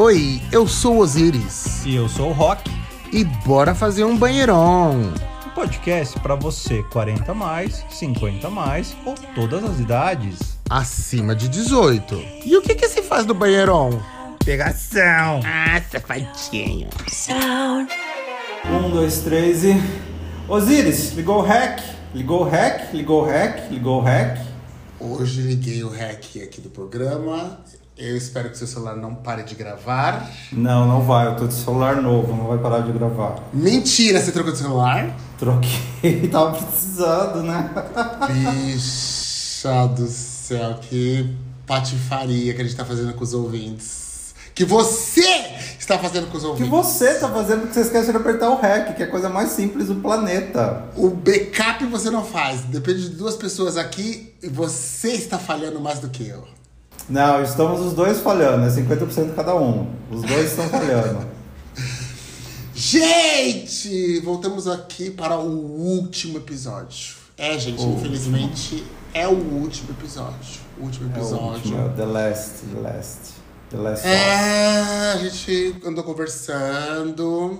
Oi, eu sou o Osiris. E eu sou o Rock. E bora fazer um banheirão. Um podcast para você 40 mais, 50 mais ou todas as idades. Acima de 18. E o que que se faz no banheirão? Pegação. Ah, safadinho. Um, dois, três e. Osiris, ligou o hack? Ligou o hack? Ligou o hack? Ligou o hack? Hoje liguei o REC aqui do programa. Eu espero que seu celular não pare de gravar. Não, não vai. Eu tô de celular novo, não vai parar de gravar. Mentira, você trocou de celular? Troquei, tava precisando, né? Bicha do céu, que patifaria que a gente tá fazendo com os ouvintes. Que você está fazendo com os O que ouvintes. você tá fazendo porque você esquece de apertar o hack, que é a coisa mais simples do planeta. O backup você não faz. Depende de duas pessoas aqui e você está falhando mais do que eu. Não, estamos os dois falhando, é 50% cada um. Os dois estão falhando. Gente, voltamos aqui para o último episódio. É, gente, O infelizmente é o último episódio. O último É o episódio. último, é o The Last, The Last. The Last. É, a gente andou conversando.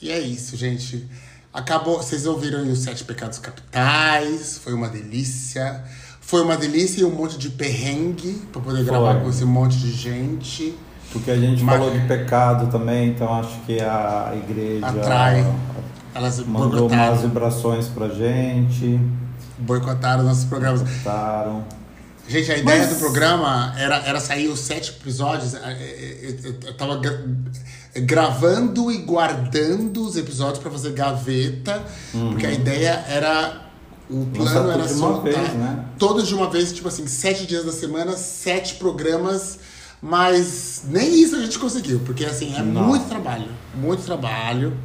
E é isso, gente. Acabou. Vocês ouviram aí os Sete Pecados Capitais. Foi uma delícia. Foi uma delícia e um monte de perrengue pra poder Foi. gravar com esse monte de gente. Porque a gente Mas- falou de pecado também, então acho que a igreja Atrai. Elas mandou umas boicotaram, vibrações pra gente. boicotaram nossos programas. Taram. Gente, a ideia Mas- do programa era, era sair os sete episódios. eh, eh, Eu, eu, eu tava gra- gravando e guardando os episódios pra fazer gaveta, porque a ideia era. O plano era de soltar vez, né? todos de uma vez, tipo assim, sete dias da semana, sete programas, mas nem isso a gente conseguiu, porque assim, é Não. muito trabalho, muito trabalho.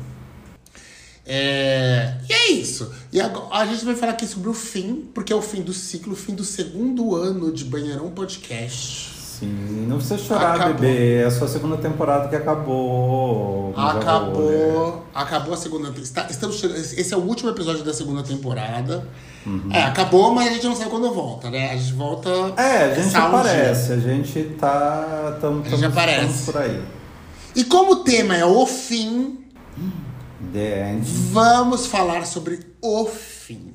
É, E é isso. E agora, a gente vai falar aqui sobre o fim, porque é o fim do ciclo, o fim do segundo ano de Banheirão Podcast. Sim, não precisa chorar, Acabou. bebê. É a sua segunda temporada que acabou. meu amor. Acabou, acabou a segunda está- estamos Esse é o último episódio da segunda temporada. Uhum. É, acabou, mas a gente não sabe quando volta, né? A gente volta. É, a gente um aparece, a gente tá. Tam, A gente aparece. por aí. E como o tema é o fim, The End. vamos falar sobre o fim.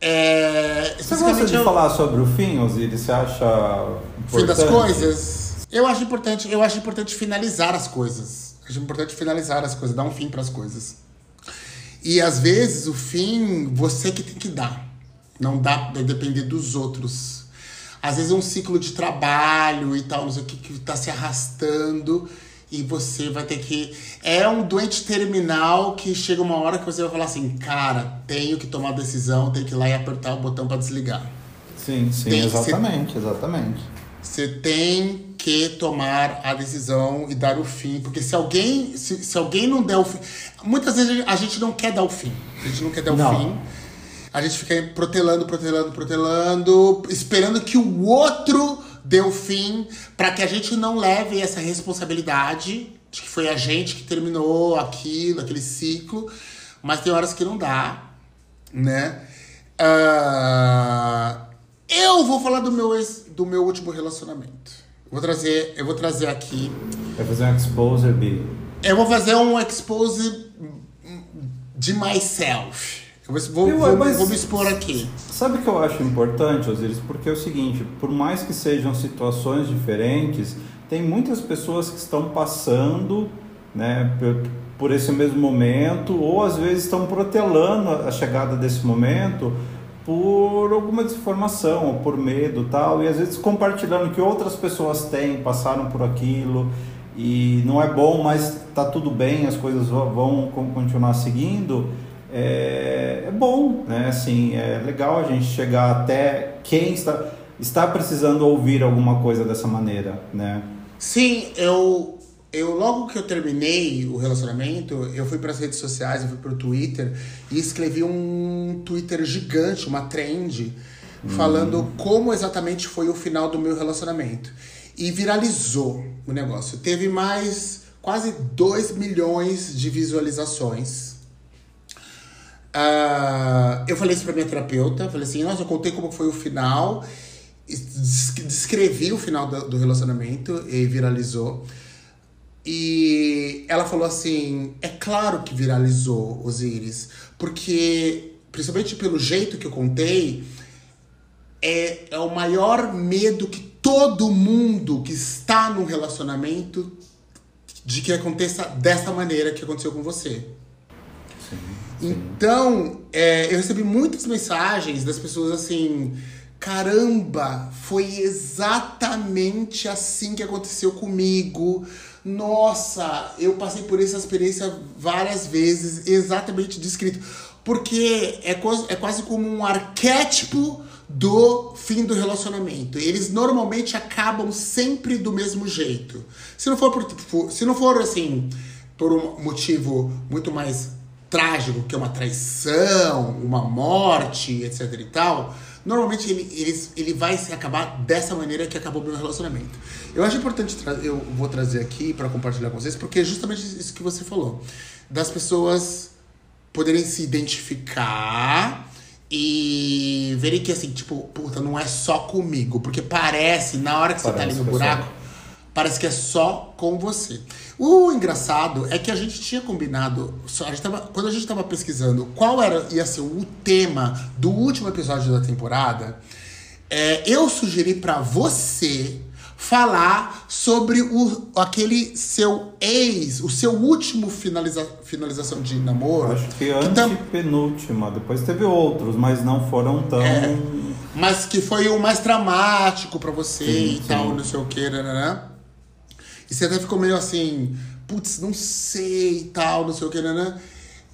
É, Você gosta de o falar sobre o fim, Osiris? Você acha. fim das importante? coisas. Eu acho importante, eu acho importante finalizar as coisas. Acho importante finalizar as coisas, dar um fim para as coisas. E às vezes o fim você que tem que dar. Não dá pra depender dos outros. Às vezes é um ciclo de trabalho e tal, não sei o que, que tá se arrastando. E você vai ter que. É um doente terminal que chega uma hora que você vai falar assim: cara, tenho que tomar decisão, tenho que ir lá e apertar o botão para desligar. Sim, sim, Tem ser- exatamente, exatamente. Você tem que tomar a decisão e dar o fim. Porque se alguém, se, se alguém não der o fim. Muitas vezes a gente não quer dar o fim. A gente não quer dar Não. o fim. A gente fica protelando, protelando, protelando, esperando que o outro o fim, para que a gente não leve essa responsabilidade de que foi a gente que terminou aquilo, aquele ciclo. Mas tem horas que não dá, né? Ah, eu vou falar do meu, ex- do meu último relacionamento. Vou trazer, eu vou trazer aqui. Vai fazer um exposer, Bi. Eu vou fazer um expose de myself. Vou, vou, Eu- mas- vou me expor aqui. Sabe o que eu acho importante, Osiris? Porque é o seguinte, por mais que sejam situações diferentes, tem muitas pessoas que estão passando né, por, por esse mesmo momento, ou às vezes estão protelando a chegada desse momento por alguma desinformação, ou por medo tal, e às vezes compartilhando que outras pessoas têm, passaram por aquilo, e não é bom, mas tá tudo bem, as coisas vão, vão con- continuar seguindo, é, é bom, né? Assim, é legal a gente chegar até quem está, está precisando ouvir alguma coisa dessa maneira, né? Sim, eu, eu logo que eu terminei o relacionamento, eu fui para as redes sociais, eu fui pro Twitter e escrevi um Twitter gigante, uma trend, falando como exatamente foi o final do meu relacionamento. E viralizou o negócio. Teve mais quase 2 milhões de visualizações. Ah, eu falei isso pra minha terapeuta, falei assim, nossa, eu contei como foi o final, des- descrevi o final do, do relacionamento e viralizou. E ela falou assim: é claro que viralizou Osiris, porque, principalmente pelo jeito que eu contei, é, é o maior medo que todo mundo que está num relacionamento de que aconteça dessa maneira que aconteceu com você. Sim, Então, é, eu recebi muitas mensagens das pessoas assim: caramba, foi exatamente assim que aconteceu comigo. Nossa, eu passei por essa experiência várias vezes, exatamente descrito. Porque é, é quase como um arquétipo do fim do relacionamento. Eles normalmente acabam sempre do mesmo jeito. Se não for por- se não for assim por um motivo muito mais trágico, que é uma traição, uma morte, etc e tal, normalmente ele, eles, ele vai se acabar dessa maneira que acabou o meu relacionamento. Eu acho importante, eu vou trazer aqui para compartilhar com vocês, porque é justamente isso que você falou. Das pessoas poderem se identificar e verem que assim, tipo, puta, não é só comigo. Porque parece, na hora que você tá ali Parece no buraco, parece que é só com você. O engraçado é que a gente tinha combinado, a gente tava, quando a gente tava pesquisando qual era ia ser o tema do último episódio da temporada, é, eu sugeri pra você falar sobre o, aquele seu ex, o seu último finaliza, finalização de namoro. Acho que tam- antepenúltima, depois teve outros, mas não foram tão. É. Mas que foi o mais dramático pra você Sim, e sim. tal, não sei o que, né? E você até ficou meio assim, putz, não sei e tal, não sei o que, né?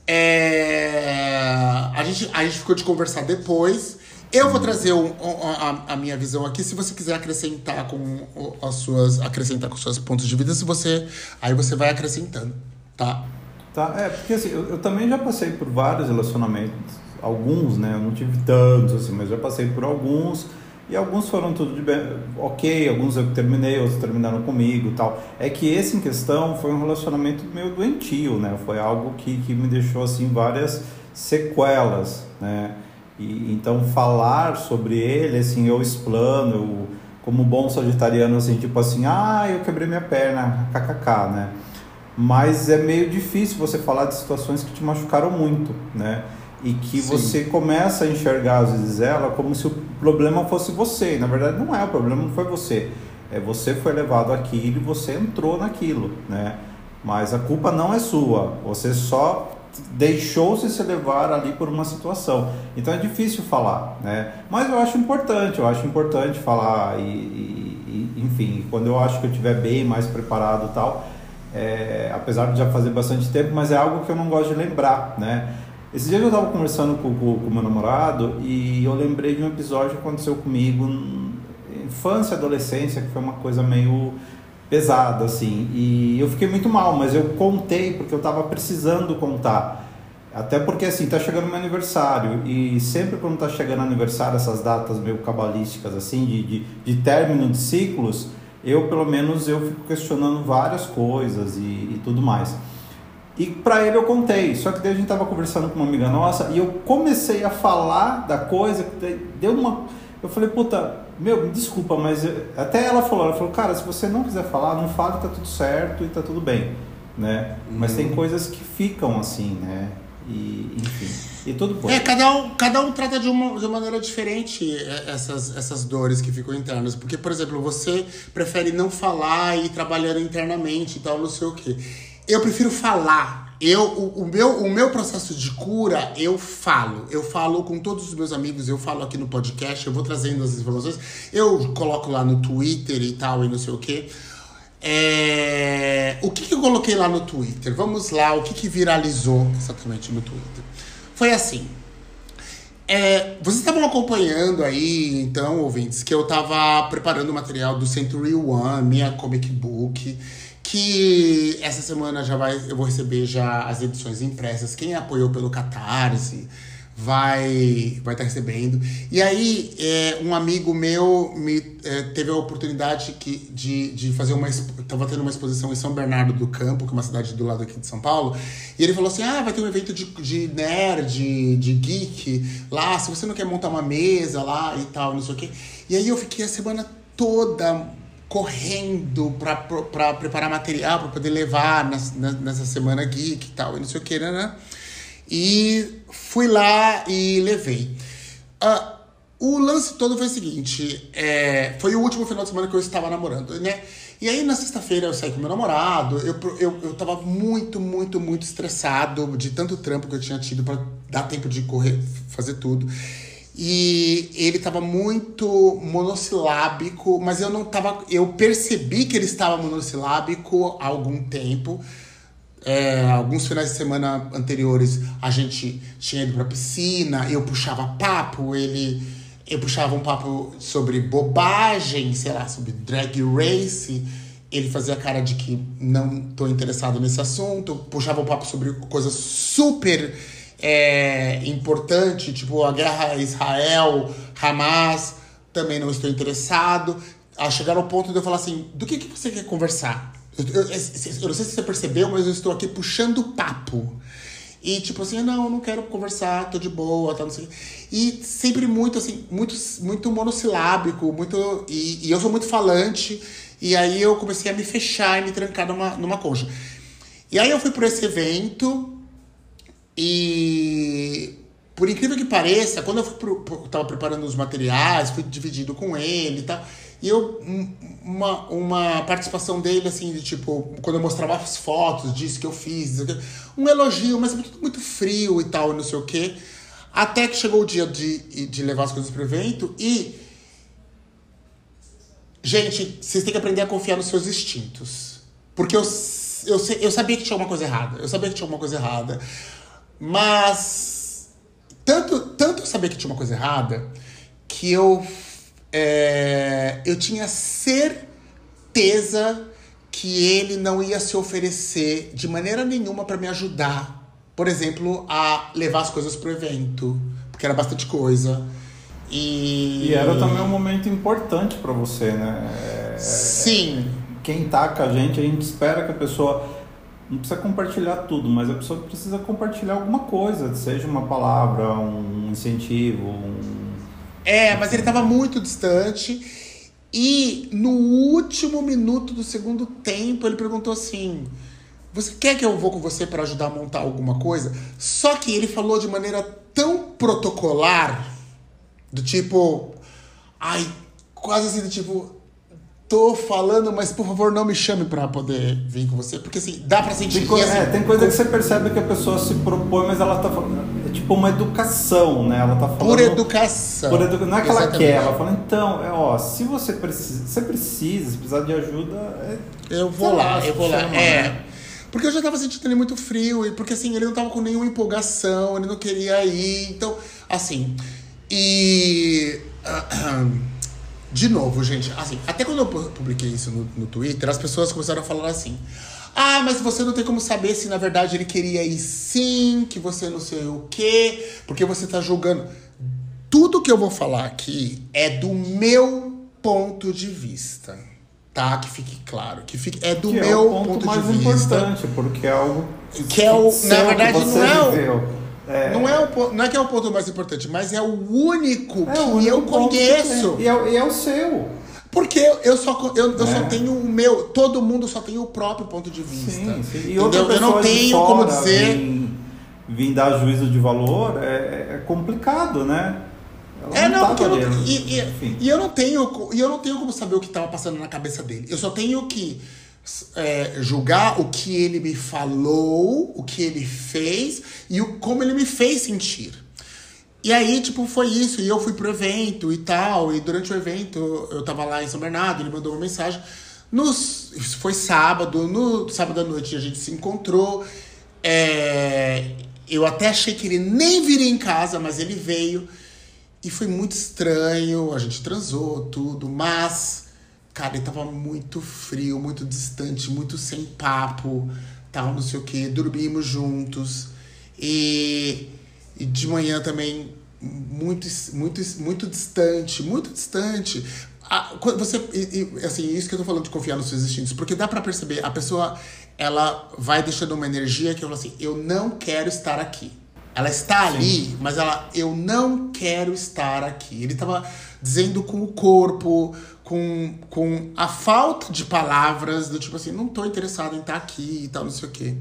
É... A, gente, a gente ficou de conversar depois. Eu vou trazer um- a, a minha visão aqui. Se você quiser acrescentar com as suas. Acrescentar com seus pontos de vista, se você. Aí você vai acrescentando, tá? Tá, é, porque assim, eu, eu também já passei por vários relacionamentos, alguns, né? Eu não tive tantos, assim, mas já passei por alguns. E alguns foram tudo de bem, ok, alguns eu terminei, outros terminaram comigo tal. É que esse em questão foi um relacionamento meio doentio, né? Foi algo que, que me deixou, assim, várias sequelas, né? E, então, falar sobre ele, assim, eu explano, eu, como bom sagitariano, assim, tipo assim, ah, eu quebrei minha perna, kkk, né? Mas é meio difícil você falar de situações que te machucaram muito, né? E que Sim. você começa a enxergar, às vezes, ela como se o problema fosse você. E, na verdade, não é, o problema não foi você. É você foi levado àquilo e você entrou naquilo, né? Mas a culpa não é sua. Você só deixou-se se levar ali por uma situação. Então é difícil falar, né? Mas eu acho importante, eu acho importante falar e, e- e, enfim, quando eu acho que eu estiver bem, mais preparado tal, é, apesar de já fazer bastante tempo, mas é algo que eu não gosto de lembrar, né? Esse dia eu estava conversando com o meu namorado e eu lembrei de um episódio que aconteceu comigo em infância, adolescência, que foi uma coisa meio pesada, assim. E eu fiquei muito mal, mas eu contei porque eu estava precisando contar. Até porque, assim, tá chegando meu aniversário e sempre quando tá chegando aniversário, essas datas meio cabalísticas, assim, de, de, de término de ciclos, eu, pelo menos, eu fico questionando várias coisas e, e tudo mais. E pra ele eu contei, só que daí a gente tava conversando com uma amiga nossa e eu comecei a falar da coisa, deu uma. Eu falei, puta, meu, me desculpa, mas eu- até ela falou, ela falou, cara, se você não quiser falar, não fale, tá tudo certo e tá tudo bem, né? Mas tem coisas que ficam assim, né? E, enfim, e tudo bom. É, cada um, cada um trata de uma, de uma maneira diferente é, essas, essas dores que ficam internas. Porque, por exemplo, você prefere não falar e ir trabalhando internamente e tal, não sei o quê. Eu prefiro falar. Eu, o, o meu, o meu processo de cura, eu falo. Eu falo com todos os meus amigos, eu falo aqui no podcast, eu vou trazendo as informações. Eu coloco lá no Twitter e tal, e não sei o quê. É, O que, que eu coloquei lá no Twitter? Vamos lá, o que, que viralizou exatamente no Twitter? Foi assim. É, vocês estavam acompanhando aí, então, ouvintes, que eu tava preparando o material do Century One, minha comic book, que essa semana já vai, eu vou receber já as edições impressas. Quem apoiou pelo Catarse vai vai estar recebendo. E aí, é, um amigo meu me é, teve a oportunidade que, de, de fazer uma. expo- Tava tendo uma exposição em São Bernardo do Campo, que é uma cidade do lado aqui de São Paulo. E ele falou assim: ah, vai ter um evento de, de nerd, de geek lá. Se você não quer montar uma mesa lá e tal, não sei o quê. E aí eu fiquei a semana toda correndo pra preparar material, pra poder levar nessa, nessa semana geek e tal, e não sei o que, né? né? E fui lá e levei. Uh, o lance todo foi o seguinte: é, foi o último final de semana que eu estava namorando, né? E aí na sexta-feira eu saí com meu namorado, eu, eu, eu tava muito, muito, muito estressado de tanto trampo que eu tinha tido para dar tempo de correr, fazer tudo. E ele tava muito monossilábico, mas eu não tava. Eu percebi que ele estava monossilábico há algum tempo. É, alguns finais de semana anteriores a gente tinha ido pra piscina, eu puxava papo, ele eu puxava um papo sobre bobagem, sei lá, sobre drag race. Ele fazia cara de que não tô interessado nesse assunto. Puxava um papo sobre coisas super é, importante, tipo a guerra Israel, Hamas, também não estou interessado. A chegar ao ponto de eu falar assim: do que, que você quer conversar? Eu, eu, eu, não sei se você percebeu, mas eu estou aqui puxando papo. E tipo assim, não, não quero conversar, tô de boa, tá, não sei. E sempre muito assim, muito, muito monossilábico, muito. E, e eu sou muito falante. E aí eu comecei a me fechar e me trancar numa, numa concha. E aí eu fui por esse evento e por incrível que pareça, quando eu fui pro, tava preparando os materiais, fui dividido com ele e tal. E eu, uma, uma participação dele, assim, de tipo, quando eu mostrava as fotos disso que eu fiz, um elogio, mas tudo muito frio e tal, não sei o quê. Até que chegou o dia de, de levar as coisas pro evento e. Gente, vocês têm que aprender a confiar nos seus instintos. Porque eu, eu, eu sabia que tinha alguma coisa errada. Eu sabia que tinha alguma coisa errada. Mas. Tanto, tanto eu sabia que tinha uma coisa errada que eu é, eu tinha certeza que ele não ia se oferecer de maneira nenhuma para me ajudar. Por exemplo, a levar as coisas pro evento, porque era bastante coisa. E, e era também um momento importante para você, né? É, Sim. Quem tá com a gente, a gente espera que a pessoa não precisa compartilhar tudo, mas a pessoa precisa compartilhar alguma coisa, seja uma palavra, um incentivo, um é, mas ele estava muito distante. E no último minuto do segundo tempo, ele perguntou assim: Você quer que eu vou com você para ajudar a montar alguma coisa? Só que ele falou de maneira tão protocolar, do tipo. Ai, quase assim, do tipo tô falando, mas por favor não me chame para poder vir com você, porque assim, dá para sentir tem coisa, assim, é, tem coisa que você percebe que a pessoa se propõe, mas ela tá falando, é tipo uma educação, né? Ela tá falando por educação. Por edu... Não é que ela quer, ela fala, então, é, ó, se você precisa, você precisa, se precisar de ajuda, é, eu vou lá, lá eu vou lá. Chama, é. Né? Porque eu já tava sentindo ele muito frio, e porque assim, ele não tava com nenhuma empolgação, ele não queria ir, então, assim, e De novo, gente, assim, até quando eu publiquei isso no, no Twitter, as pessoas começaram a falar assim: ah, mas você não tem como saber se na verdade ele queria ir sim, que você não sei o quê, porque você tá julgando. Tudo que eu vou falar aqui é do meu ponto de vista. Tá? Que fique claro. Que fique, é do que meu é o ponto, ponto mais de vista. importante, porque é algo que é o, na verdade, não é o, é... Não, é o, não é que é o ponto mais importante, mas é o único é que o único eu conheço. Que e, é, e é o seu. Porque eu só, eu, eu é. só tenho o meu. Todo mundo só tem o próprio ponto de vista. Sim, sim. E outra eu não tenho como dizer. Vim, vim dar juízo de valor é, é complicado, né? Ela é, não, não porque eu não, e, e, e, eu não tenho. E eu não tenho como saber o que estava passando na cabeça dele. Eu só tenho que é, julgar o que ele me falou, o que ele fez e o, como ele me fez sentir. E aí, tipo, foi isso. E eu fui pro evento e tal. E durante o evento, eu tava lá em São Bernardo, ele mandou uma mensagem. Nos, foi sábado, no sábado à noite a gente se encontrou. É, eu até achei que ele nem viria em casa, mas ele veio. E foi muito estranho, a gente transou, tudo, mas Cara, ele tava muito frio, muito distante, muito sem papo, tal, não sei o que. Dormimos juntos. E, e de manhã também muito, muito, muito distante, muito distante. você, e, assim, isso que eu tô falando de confiar nos seus instintos, porque dá para perceber, a pessoa, ela vai deixando uma energia que eu falo assim, eu não quero estar aqui. Ela está ali, mas ela, eu não quero estar aqui. Ele tava dizendo com o corpo, com, com a falta de palavras, do tipo assim, não tô interessado em estar aqui e tal, não sei o quê.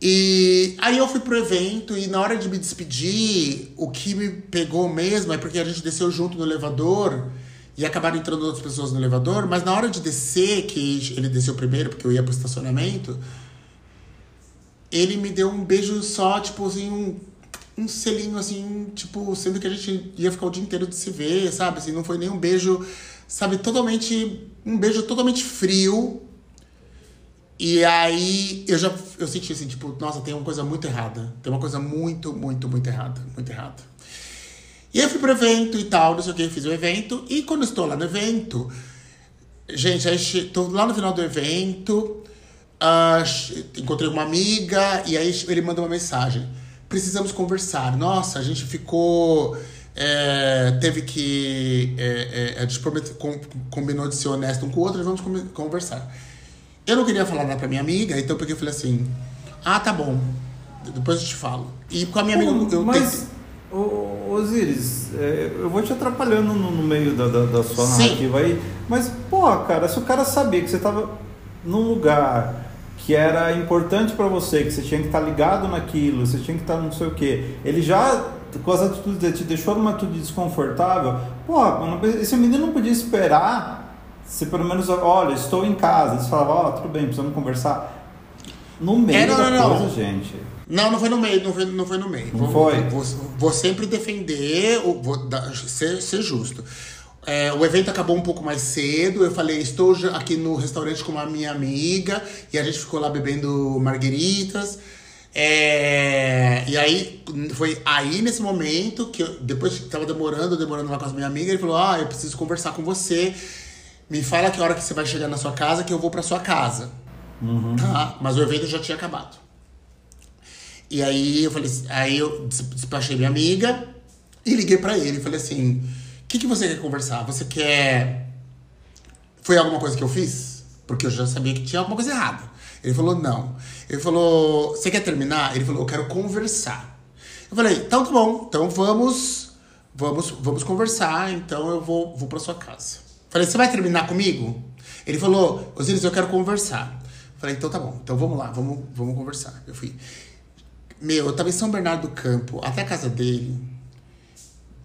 E aí eu fui pro evento e na hora de me despedir, o que me pegou mesmo é porque a gente desceu junto no elevador e acabaram entrando outras pessoas no elevador, mas na hora de descer, que ele desceu primeiro porque eu ia pro estacionamento, ele me deu um beijo só, tipo assim, um, um selinho assim, tipo, sendo que a gente ia ficar o dia inteiro de se ver, sabe? Assim, não foi nem um beijo, sabe, totalmente. Um beijo totalmente frio. E aí eu já eu senti assim, tipo, nossa, tem uma coisa muito errada. Tem uma coisa muito, muito, muito errada. Muito errada. E eu fui pro evento e tal, não sei o que, fiz o evento. E quando estou lá no evento, gente, aí tô lá no final do evento, uh, encontrei uma amiga, e aí ele manda uma mensagem. Precisamos conversar. Nossa, a gente ficou. É, teve que. É, é, a gente combinou de ser honesto um com o outro, vamos conversar. Eu não queria falar nada pra minha amiga, então porque eu falei assim: ah, tá bom, depois eu te falo. E com a minha amiga. Eu mas... Ô, Osiris, é, eu vou te atrapalhando no, no meio da, da, da sua Sim. narrativa aí, mas, pô, cara, se o cara sabia que você tava num lugar que era importante para você, que você tinha que estar tá ligado naquilo, você tinha que estar tá não sei o quê, ele já, com as atitudes dele, te deixou numa atitude desconfortável, pô, esse menino não podia esperar se pelo menos, olha, estou em casa, eles falavam, ó, oh, tudo bem, precisamos conversar. No meio é, não, da não, coisa, não. gente. Não, não foi no meio, não foi, não foi no meio. Não vou, foi? Vou, vou, sempre defender, vou ser, ser justo. É, o evento acabou um pouco mais cedo. Eu falei, estou aqui no restaurante com a minha amiga e a gente ficou lá bebendo margueritas. É, e aí foi aí nesse momento que eu, depois que tava demorando, demorando lá com a minha amiga, ele falou: "Ah, eu preciso conversar com você. Me fala que hora que você vai chegar na sua casa que eu vou para sua casa". Uhum. Tá? Mas o evento já tinha acabado. E aí eu falei, aí eu despachei minha amiga e liguei para ele. Falei assim: que, que você quer conversar? Você quer. Foi alguma coisa que eu fiz? Porque eu já sabia que tinha alguma coisa errada. Ele falou: não. Ele falou: você quer terminar? Ele falou: eu quero conversar. Eu falei: então tá bom, então vamos. Vamos, vamos conversar, então eu vou, vou pra sua casa. Falei, você vai terminar comigo? Ele falou, Osiris, eu quero conversar. Falei, então tá bom, então vamos lá, vamos, vamos conversar. Eu fui. Meu, eu tava em São Bernardo do Campo, até a casa dele.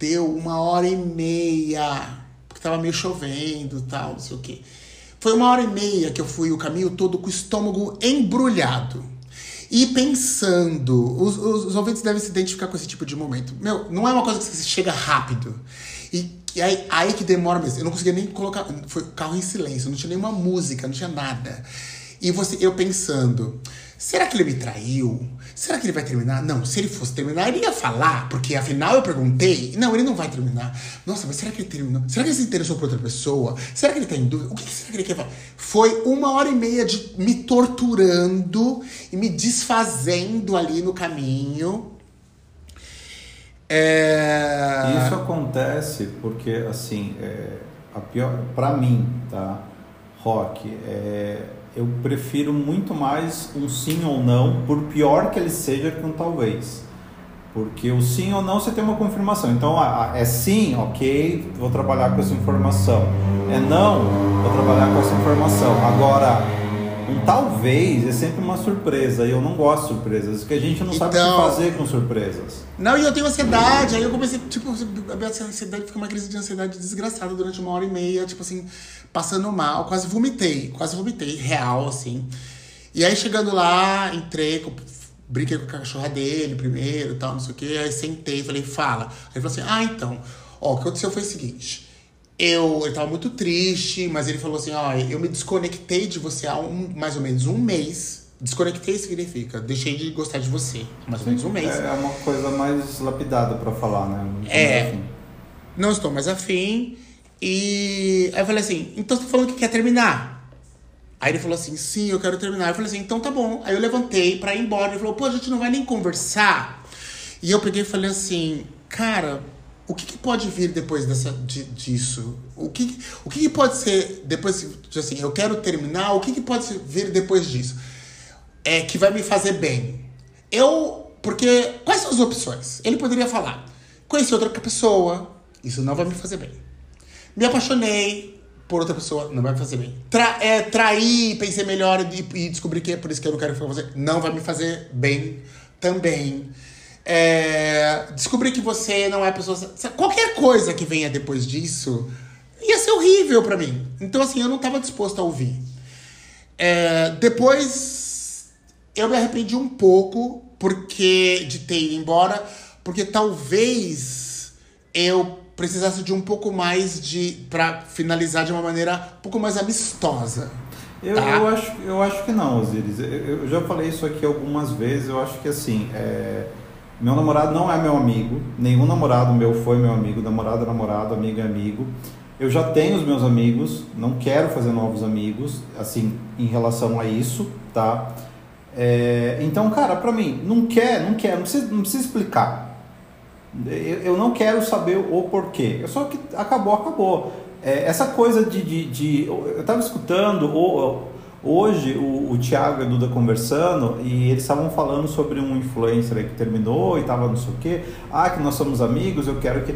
Deu uma hora e meia. Porque tava meio chovendo tal, não sei o quê. Foi uma hora e meia que eu fui o caminho todo com o estômago embrulhado. E pensando, os, os, os ouvintes devem se identificar com esse tipo de momento. Meu, não é uma coisa que você chega rápido. E, e aí, aí que demora mesmo. Eu não conseguia nem colocar. Foi carro em silêncio, não tinha nenhuma música, não tinha nada. E você, eu pensando, será que ele me traiu? Será que ele vai terminar? Não, se ele fosse terminar, ele ia falar, porque afinal eu perguntei. Não, ele não vai terminar. Nossa, mas será que ele terminou? Será que ele se interessou por outra pessoa? Será que ele tá em dúvida? O que será que ele quer falar? Foi uma hora e meia de me torturando e me desfazendo ali no caminho. É... Isso acontece porque, assim, é, a pior, pra mim, tá? Rock, é, eu prefiro muito mais um sim ou não, por pior que ele seja, que um talvez. Porque o sim ou não você tem uma confirmação. Então, é sim, ok, vou trabalhar com essa informação. É não, vou trabalhar com essa informação. Agora, um talvez é sempre uma surpresa. E eu não gosto de surpresas, porque a gente não então, sabe o que então- fazer com surpresas. Não, e eu tenho ansiedade. Aí eu comecei, tipo, a minha ansiedade fica uma crise de ansiedade desgraçada durante uma hora e meia, tipo assim passando mal, quase vomitei, quase vomitei, real, assim. E aí chegando lá, entrei, brinquei com a cachorra dele primeiro tal, não sei o quê. Aí sentei, falei, fala. Aí ele falou assim: ah, então, ó, o que aconteceu foi o seguinte. Eu, ele tava muito triste, mas ele falou assim: ó, eu me desconectei de você há um, mais ou menos um mês. Desconectei significa, deixei de gostar de você. Mais ou menos um mês. É uma coisa mais lapidada para falar, né? é. Não estou mais afim. E aí eu falei assim, então você tá falando que quer terminar? Aí ele falou assim, sim, eu quero terminar. Eu falei assim, então tá bom. Aí eu levantei pra ir embora. Ele falou, pô, a gente não vai nem conversar. E eu peguei e falei assim, cara, o que, que pode vir depois dessa, de, disso? O que, o que, que pode ser depois, assim, eu quero terminar, o que, que pode vir depois disso? É que vai me fazer bem. Eu Porque quais são as opções? Ele poderia falar: conheci outra pessoa, isso não vai me fazer bem. Me apaixonei por outra pessoa, não vai me fazer bem. Tra é, trair, pensei melhor e, e descobri que é por isso que eu não quero ficar com você, não vai me fazer bem também. É, descobrir que você não é a pessoa. Qualquer coisa que venha depois disso ia ser horrível para mim. Então, assim, eu não tava disposto a ouvir. É, depois, eu me arrependi um pouco porque de ter ido embora, porque talvez eu precisasse de um pouco mais de. para finalizar de uma maneira um pouco mais amistosa. Eu, tá? eu, acho, eu acho que não, Osiris. Eu, eu, já falei isso aqui algumas vezes. Eu acho que assim, é... meu namorado não é meu amigo. Nenhum namorado meu foi meu amigo. Namorado é namorado, amigo é amigo. Eu já tenho os meus amigos. Não quero fazer novos amigos, assim, em relação a isso, tá? É... Então, cara, pra mim, não quer, não quer, não precisa, não precisa explicar. Eu, eu não quero saber o porquê. Só que acabou, acabou. É, essa coisa de, de, de eu estava escutando hoje o, o Thiago e a Duda conversando e eles estavam falando sobre um influencer que terminou e tava não sei o quê. Ah, que nós somos amigos, eu quero que.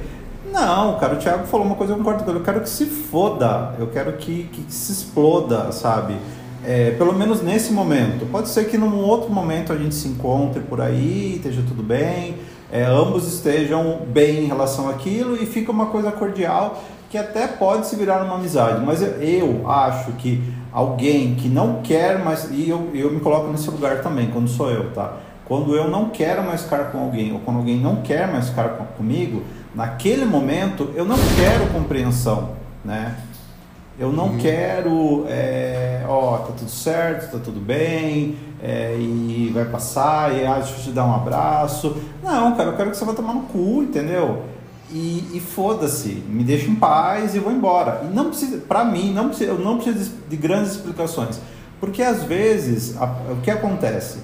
Não, cara, o Thiago falou uma coisa, eu concordo com ele. Eu quero que se foda, eu quero que, que se exploda, sabe? É, pelo menos nesse momento. Pode ser que num outro momento a gente se encontre por aí, esteja tudo bem, é, ambos estejam bem em relação àquilo e fica uma coisa cordial que até pode se virar uma amizade, mas eu, acho que alguém que não quer mais, e eu, eu me coloco nesse lugar também, quando sou eu, tá? Quando eu não quero mais ficar com alguém, ou quando alguém não quer mais ficar com, comigo, naquele momento eu não quero compreensão, né? Eu não uhum. quero, é, ó, tá tudo certo, tá tudo bem, é, e vai passar, e ah, deixa eu te dar um abraço. Não, cara, eu quero que você vá tomar no cu, entendeu? e, e foda-se, me deixa em paz e vou embora. E não precisa, para mim, não precisa, eu não preciso de, de grandes explicações, porque às vezes a, o que acontece,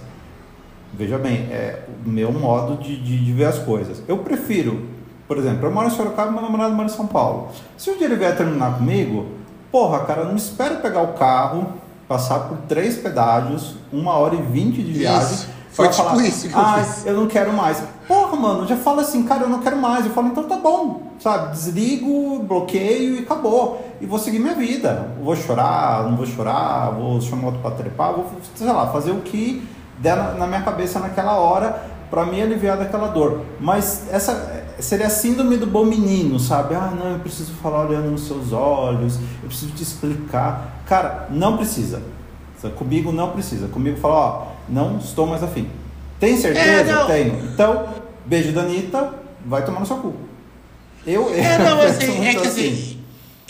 veja bem, é o meu modo de, de, de ver as coisas. Eu prefiro, por exemplo, eu moro em Sorocaba e meu namorado mora em São Paulo. Se um dia ele vier terminar comigo, porra, cara, não espero pegar o carro, passar por três pedágios, uma hora e vinte de viagem. Isso foi tipo falar, isso que eu ah, fiz. eu não quero mais. Porra, mano, já fala assim, cara, eu não quero mais. Eu falo, então tá bom, sabe? Desligo, bloqueio e acabou. E vou seguir minha vida. Vou chorar, não vou chorar, vou chamar outro pra trepar, vou, sei lá, fazer o que der na, na minha cabeça naquela hora para me aliviar daquela dor. Mas essa seria a síndrome do bom menino, sabe? Ah, não, eu preciso falar olhando nos seus olhos, eu preciso te explicar. Cara, não precisa. Comigo não precisa. Comigo fala, ó, não estou mais afim. Tem certeza? É, Tenho. Então, beijo da Anitta, vai tomar no seu cu. Eu, é, não, assim, é que assim, assim,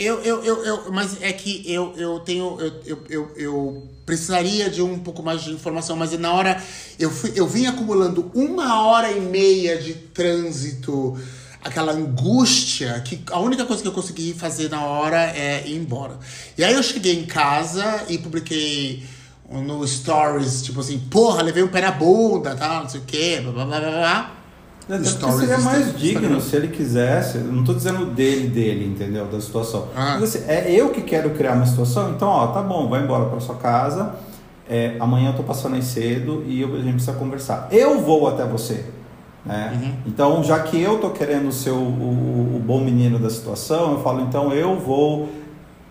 eu, eu, eu, eu, mas é que eu, eu tenho, eu, eu, eu, eu precisaria de um pouco mais de informação, mas na hora, eu, fui, eu vim acumulando uma hora e meia de trânsito, aquela angústia, que a única coisa que eu consegui fazer na hora é ir embora. E aí eu cheguei em casa e publiquei no stories, tipo assim, porra, levei um pé na bunda, tal, não sei o quê, blá blá blá blá. É, seria mais digno se ele quisesse. Eu não estou dizendo dele, dele, entendeu? Da situação. Ah. Mas assim, é eu que quero criar uma situação, então, ó, tá bom, vai embora para sua casa. É, amanhã eu tô passando aí cedo e eu, a gente precisa conversar. Eu vou até você. Né? Uhum. Então, já que eu tô querendo ser o, o, o, bom menino da situação, eu falo, então eu vou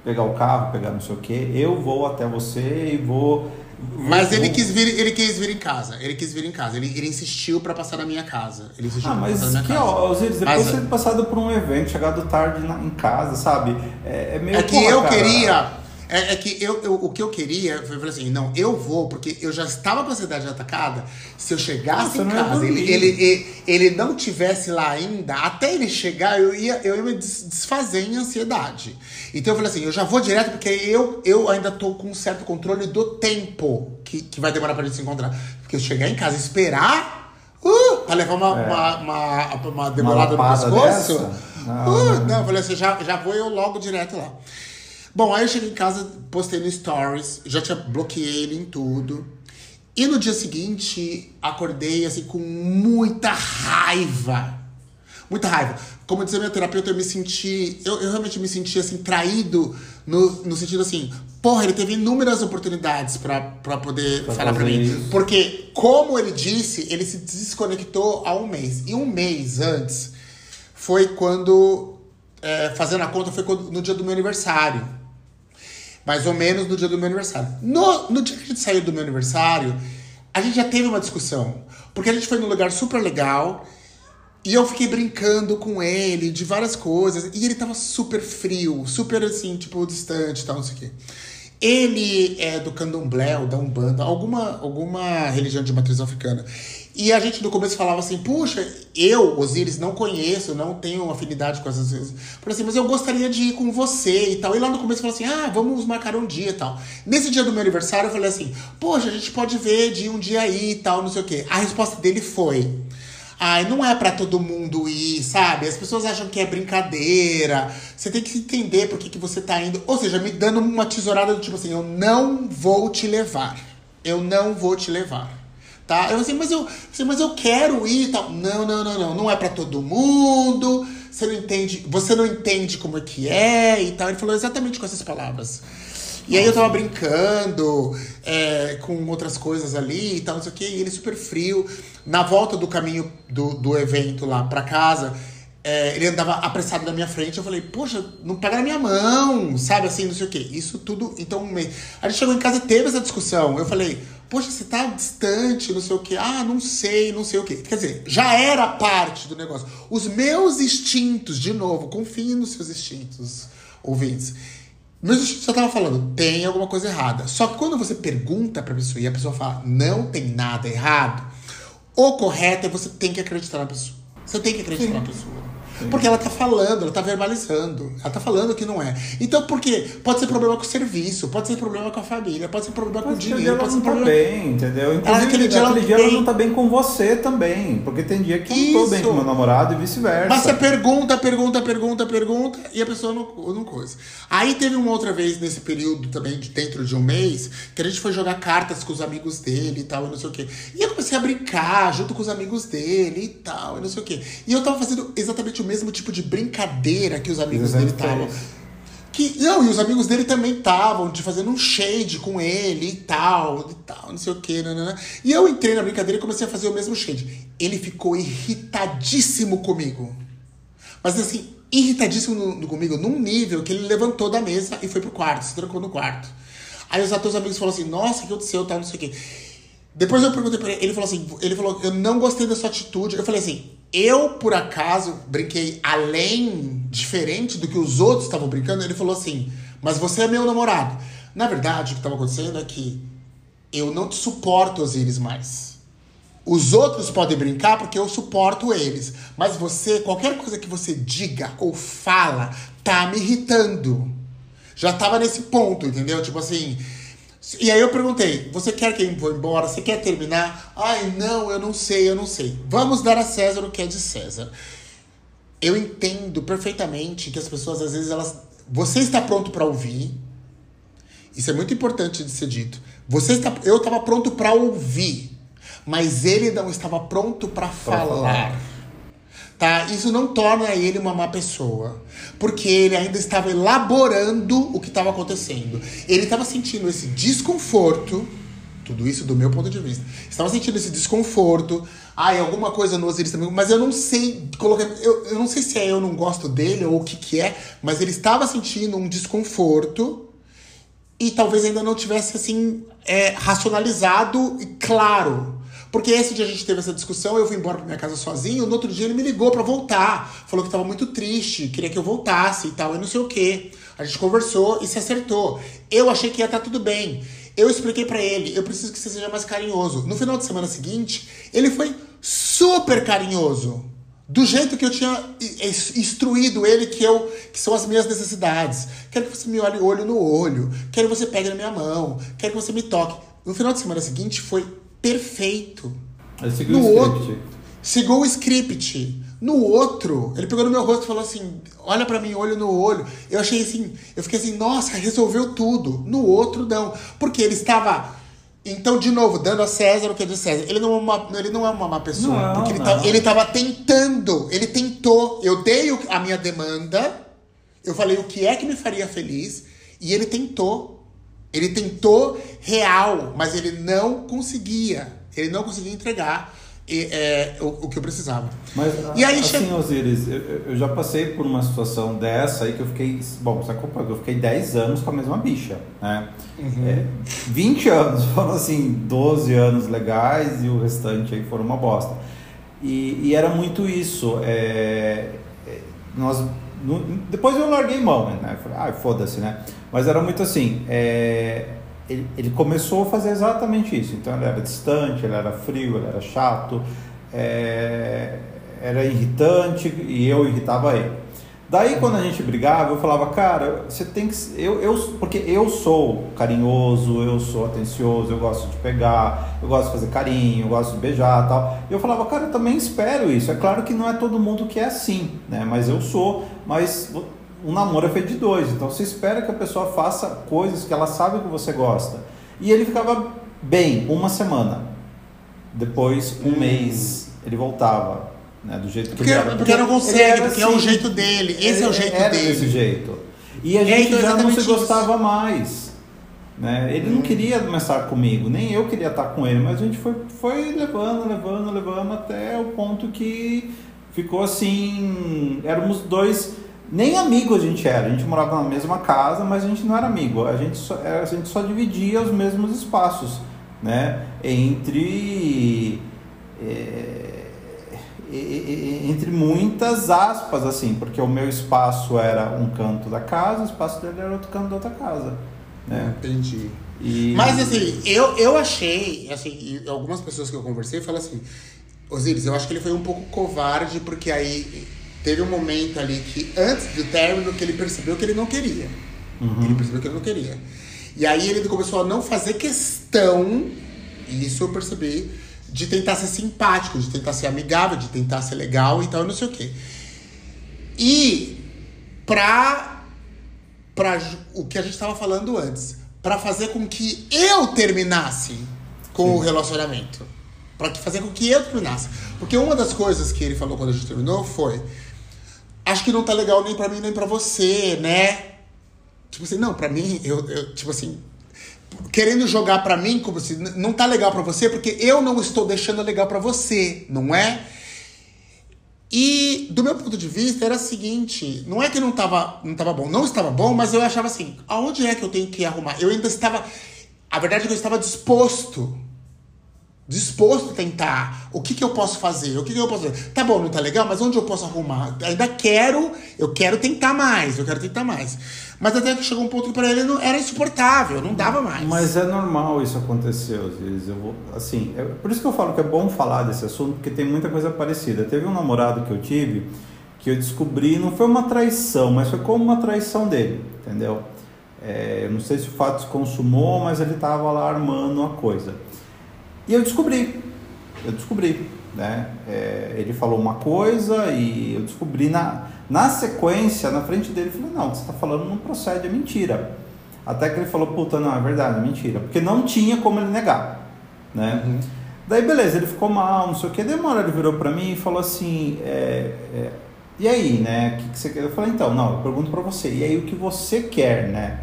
pegar o carro, pegar não sei o que, eu vou até você e vou. Mas ele quis vir, ele quis vir em casa. Ele quis vir em casa. Ele, ele insistiu para passar na minha casa. Ele insistiu ah, mas passar na minha que, casa. Ó, depois mas, de ter passado por um evento, chegado tarde na, em casa, sabe? É, é meio É que porra, eu cara. queria é, é que eu, eu, o que eu queria foi falar assim: não, eu vou, porque eu já estava com a cidade atacada. Se eu chegasse Nossa, em casa, ele, ele, ele, ele, não tivesse lá ainda, até ele chegar, eu ia, eu ia me desfazer em ansiedade. Então eu falei assim: eu já vou direto, porque eu, eu ainda tô com um certo controle do tempo que, que vai demorar pra gente se encontrar. Porque eu chegar em casa e esperar. Uh, pra levar uma, é. uma, uma, uma, demorada no pescoço. Não, uh, não, eu falei assim, já, já vou eu logo direto lá. Bom, aí eu cheguei em casa, postei no Stories, já tinha bloqueei ele em tudo. E no dia seguinte, acordei assim com muita raiva. Muita raiva. Como dizia minha terapeuta, eu me senti. Eu, eu realmente me senti assim, traído, no, no sentido assim, porra, ele teve inúmeras oportunidades pra pra poder Pra falar pra fazer mim. isso. Porque, como ele disse, ele se desconectou há um mês. E um mês antes foi quando, é, fazendo a conta, foi quando- no dia do meu aniversário. Mais ou menos no dia do meu aniversário. No, no dia que a gente saiu do meu aniversário, a gente já teve uma discussão. Porque a gente foi num lugar super legal. E eu fiquei brincando com ele de várias coisas. E ele tava super frio, super assim, tipo, distante e tal, não sei o quê. Ele é do candomblé, ou da Umbanda, alguma, alguma religião de matriz africana. E a gente no começo falava assim, puxa, eu, Osiris, não conheço, não tenho afinidade com essas coisas. Falei assim, mas eu gostaria de ir com você e tal. E lá no começo falou assim, ah, vamos marcar um dia e tal. Nesse dia do meu aniversário eu falei assim, poxa, a gente pode ver de um dia aí e tal, não sei o quê. A resposta dele foi, Ai, não é pra todo mundo ir, sabe? As pessoas acham que é brincadeira. Você tem que entender por que, que você tá indo. Ou seja, me dando uma tesourada do tipo assim, eu não vou te levar. Eu não vou te levar. Tá? Eu assim, mas eu, assim, mas eu quero ir e tal. Não, não, não, não. Não é pra todo mundo. Você não entende, você não entende como é que é e tal. Ele falou exatamente com essas palavras. E aí eu tava brincando é, com outras coisas ali e tal, não sei o que, e ele super frio. Na volta do caminho do, do evento lá pra casa, é, ele andava apressado na minha frente. Eu falei, poxa, não pega na minha mão, sabe assim, não sei o que. Isso tudo. Então, me- a gente chegou em casa e teve essa discussão. Eu falei, poxa, você tá distante, não sei o que. Ah, não sei, não sei o que. Quer dizer, já era parte do negócio. Os meus instintos, de novo, confiem nos seus instintos, ouvintes. Meus instintos só tava falando, tem alguma coisa errada. Só que quando você pergunta pra pessoa e a pessoa fala, não tem nada errado, o correto é você tem que acreditar na pessoa. Você tem que acreditar na pessoa. Porque ela tá falando, ela tá verbalizando. Ela tá falando que não é. Então, por quê? Pode ser problema com o serviço, pode ser problema com a família, pode ser problema com o dinheiro, pode ela ser não tá problema. bem, entendeu? Inclusive, aquele dia ela dia ela não tá bem com você também. Porque tem dia que eu não tô bem Isso. com meu namorado e vice-versa. Mas você pergunta, pergunta, pergunta, pergunta e a pessoa não, não coisa. Aí teve uma outra vez nesse período também, de dentro de um mês, que a gente foi jogar cartas com os amigos dele e tal, e não sei o quê. E eu comecei a brincar junto com os amigos dele e tal, e não sei o quê. E eu tava fazendo exatamente o mesmo tipo de brincadeira que os amigos dele estavam. Que, não, e os amigos dele também estavam, de fazendo um shade com ele e tal, e tal, não sei o que, nanana. E eu entrei na brincadeira e comecei a fazer o mesmo shade. Ele ficou irritadíssimo comigo. Mas assim, irritadíssimo no- no- comigo, num nível que ele levantou da mesa e foi pro quarto, se trancou no quarto. Aí os atores amigos falaram assim, nossa, o que aconteceu, tal, não sei o quê. Depois eu perguntei pra ele, ele falou assim, ele falou, eu não gostei da sua atitude. Eu falei assim, eu, por acaso, brinquei além, diferente do que os outros estavam brincando. Ele falou assim, mas você é meu namorado. Na verdade, o que estava acontecendo é que eu não te suporto, Osiris, mais. Os outros podem brincar porque eu suporto eles. Mas você, qualquer coisa que você diga ou fala, tá me irritando. Já tava nesse ponto, entendeu? Tipo assim. E aí eu perguntei: você quer que eu vá embora? Você quer terminar? Ai, não, eu não sei, eu não sei. Vamos dar a César o que é de César. Eu entendo perfeitamente que as pessoas, às vezes, elas. Você está pronto para ouvir. Isso é muito importante de ser dito. Você está, eu estava pronto para ouvir, mas ele não estava pronto para falar. falar. Tá? Isso não torna ele uma má pessoa, porque ele ainda estava elaborando o que estava acontecendo. Ele estava sentindo esse desconforto, tudo isso do meu ponto de vista. Estava sentindo esse desconforto. Ai, alguma coisa no Osiris também, mas eu não sei colocar, eu, eu não sei se é eu não gosto dele ou o que que é, mas ele estava sentindo um desconforto e talvez ainda não tivesse assim é, racionalizado e claro. Porque esse dia a gente teve essa discussão, eu fui embora pra minha casa sozinho, no outro dia ele me ligou pra voltar. Falou que tava muito triste, queria que eu voltasse e tal, e não sei o quê. A gente conversou e se acertou. Eu achei que ia estar tudo bem. Eu expliquei pra ele, eu preciso que você seja mais carinhoso. No final de semana seguinte, ele foi super carinhoso. Do jeito que eu tinha instruído ele que eu que são as minhas necessidades. Quero que você me olhe olho no olho. Quero que você pegue na minha mão. Quero que você me toque. No final de semana seguinte foi perfeito. Ele seguiu No o outro, script. seguiu o script. No outro, ele pegou no meu rosto e falou assim: Olha pra mim, olho no olho. Eu achei assim, eu fiquei assim, nossa, resolveu tudo. No outro, não. Porque ele estava. Então, de novo, dando a César o que é de César. Ele não é uma, ele não é uma má pessoa. Não, porque ele, tá, ele tava tentando. Ele tentou. Eu dei o- a minha demanda. Eu falei o que é que me faria feliz. E ele tentou. Ele tentou real, mas ele não conseguia. Ele não conseguia entregar e, é, o, o, que eu precisava. Mas, e aí, assim, che... Osiris, eu, eu, já passei por uma situação dessa aí que eu fiquei. Bom, você acompanhou, eu fiquei 10 anos com a mesma bicha, né? Uhum. É, 20 anos foram assim, 12 anos legais e o restante aí foram uma bosta. E, e era muito isso. É, é nós, no, depois eu larguei mão, né? Falei, ah, foda-se, né? Mas era muito assim. É, ele, ele, começou a fazer exatamente isso. Então ele era distante, ele era frio, ele era chato, é, era irritante e eu irritava ele. Daí quando a gente brigava, eu falava, cara, você tem que. Eu, eu, porque eu sou carinhoso, eu sou atencioso, eu gosto de pegar, eu gosto de fazer carinho, eu gosto de beijar tal. E eu falava, cara, eu também espero isso. É claro que não é todo mundo que é assim, né? Mas eu sou, mas um namoro é feito de dois, então você espera que a pessoa faça coisas que ela sabe que você gosta. E ele ficava bem uma semana. Depois, um hum. mês, ele voltava. Né, do jeito que porque, ele era. Porque não consegue, porque assim, é o assim, jeito dele. Esse é o jeito era dele. desse jeito. E a gente é, já não se gostava isso. mais. Né? Ele hum. não queria começar comigo, nem eu queria estar com ele, mas a gente foi, foi levando, levando, levando até o ponto que ficou assim. Éramos dois nem amigo a gente era, a gente morava na mesma casa, mas a gente não era amigo, a gente só, a gente só dividia os mesmos espaços, né? Entre. É, entre muitas aspas, assim, porque o meu espaço era um canto da casa, o espaço dele era outro canto da outra casa. Né? Entendi. E... Mas assim, eu, eu achei, assim, algumas pessoas que eu conversei falaram assim, Osiris, eu acho que ele foi um pouco covarde, porque aí teve um momento ali que, antes do término, que ele percebeu que ele não queria. Uhum. Ele percebeu que ele não queria. E aí ele começou a não fazer questão, e isso eu percebi, de tentar ser simpático, de tentar ser amigável, de tentar ser legal e tal, não sei o quê. E pra, pra o que a gente estava falando antes, para fazer com que eu terminasse com Sim. o relacionamento. Para fazer com que eu terminasse. Porque uma das coisas que ele falou quando a gente terminou foi: acho que não tá legal nem para mim nem para você, né? Tipo assim, não, para mim, eu, eu, tipo assim, querendo jogar para mim como se não tá legal para você porque eu não estou deixando legal para você, não é? E do meu ponto de vista era o seguinte, não é que não tava, não tava bom, não estava bom, mas eu achava assim, aonde é que eu tenho que arrumar? Eu ainda estava, a verdade é que eu estava disposto disposto a tentar. O que, que eu posso fazer? O que, que eu posso fazer? Tá bom, não tá legal, mas onde eu posso arrumar? Ainda quero, eu quero tentar mais, eu quero tentar mais. Mas até que chegou um ponto que para ele não, era insuportável, não dava mais. Mas é normal isso acontecer às vezes. Eu vou, assim, é, por isso que eu falo que é bom falar desse assunto, porque tem muita coisa parecida. Teve um namorado que eu tive que eu descobri, não foi uma traição, mas foi como uma traição dele, entendeu? É, eu não sei se o fato se consumou, mas ele estava lá armando a coisa. E eu descobri, eu descobri, né? É, ele falou uma coisa e eu descobri na, na sequência, na frente dele, falei, não, você está falando não procede, é mentira. Até que ele falou, puta, não, é verdade, é mentira. Porque não tinha como ele negar, né? Uhum. Daí, beleza, ele ficou mal, não sei o que. Demora, ele virou para mim e falou assim, é, é, e aí, né, o que, que você quer? Eu falei, então, não, eu pergunto para você, e aí o que você quer, né?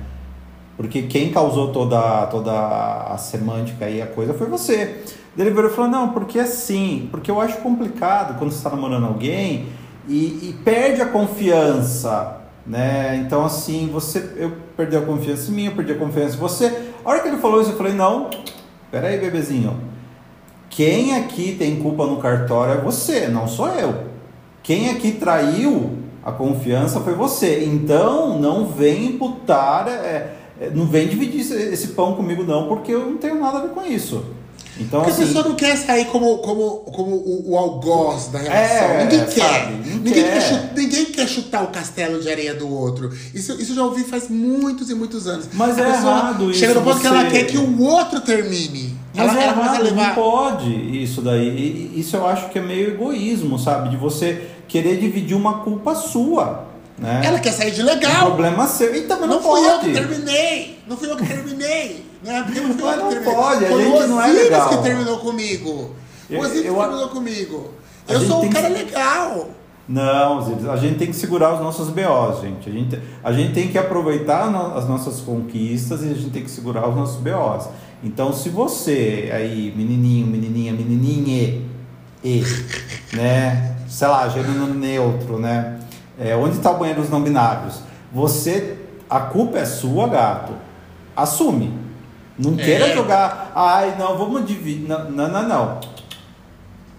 Porque quem causou toda, toda a semântica e a coisa foi você. Ele virou e falou: Não, porque assim, porque eu acho complicado quando você está namorando alguém e, e, perde a confiança. Né? Então, assim, você eu perdi a confiança em mim, eu perdi a confiança em você. A hora que ele falou isso, eu falei: Não, peraí, bebezinho. Quem aqui tem culpa no cartório é você, não sou eu. Quem aqui traiu a confiança foi você. Então, não vem imputar. É, é, não vem dividir esse pão comigo não, porque eu não tenho nada a ver com isso. Então, porque assim, a pessoa não quer sair como, como, como o, o algoz da relação. É, ninguém quer. ninguém, quer. Quer chutar, ninguém quer chutar o castelo de areia do outro. Isso, isso eu já ouvi faz muitos e muitos anos. Mas a é errado isso. Chega no ponto você... que ela quer que o outro termine. Mas ela, é ela errado, levar... não pode isso daí. Isso eu acho que é meio egoísmo, sabe? De você querer dividir uma culpa sua. Né? Ela quer sair de legal. O problema seu. Então, mas não, não fui eu que terminei. Não fui eu que terminei. Né? Porque não fui eu não que terminei. pode, a Foi gente o não é legal. que terminou comigo. O Osiris eu, terminou comigo. Eu sou um cara legal. Não, a gente tem que segurar os nossos BOs, gente. A gente, a gente tem que aproveitar as nossas conquistas e a gente tem que segurar os nossos BOs. Então, se você aí, menininho, menininha, menininha, e, né, sei lá, gênero neutro, né, é, onde está o banheiro dos não binários? Você, a culpa é sua, gato. Assume. Não é. queira jogar, ai, não, vamos dividir. Não, não, não. não.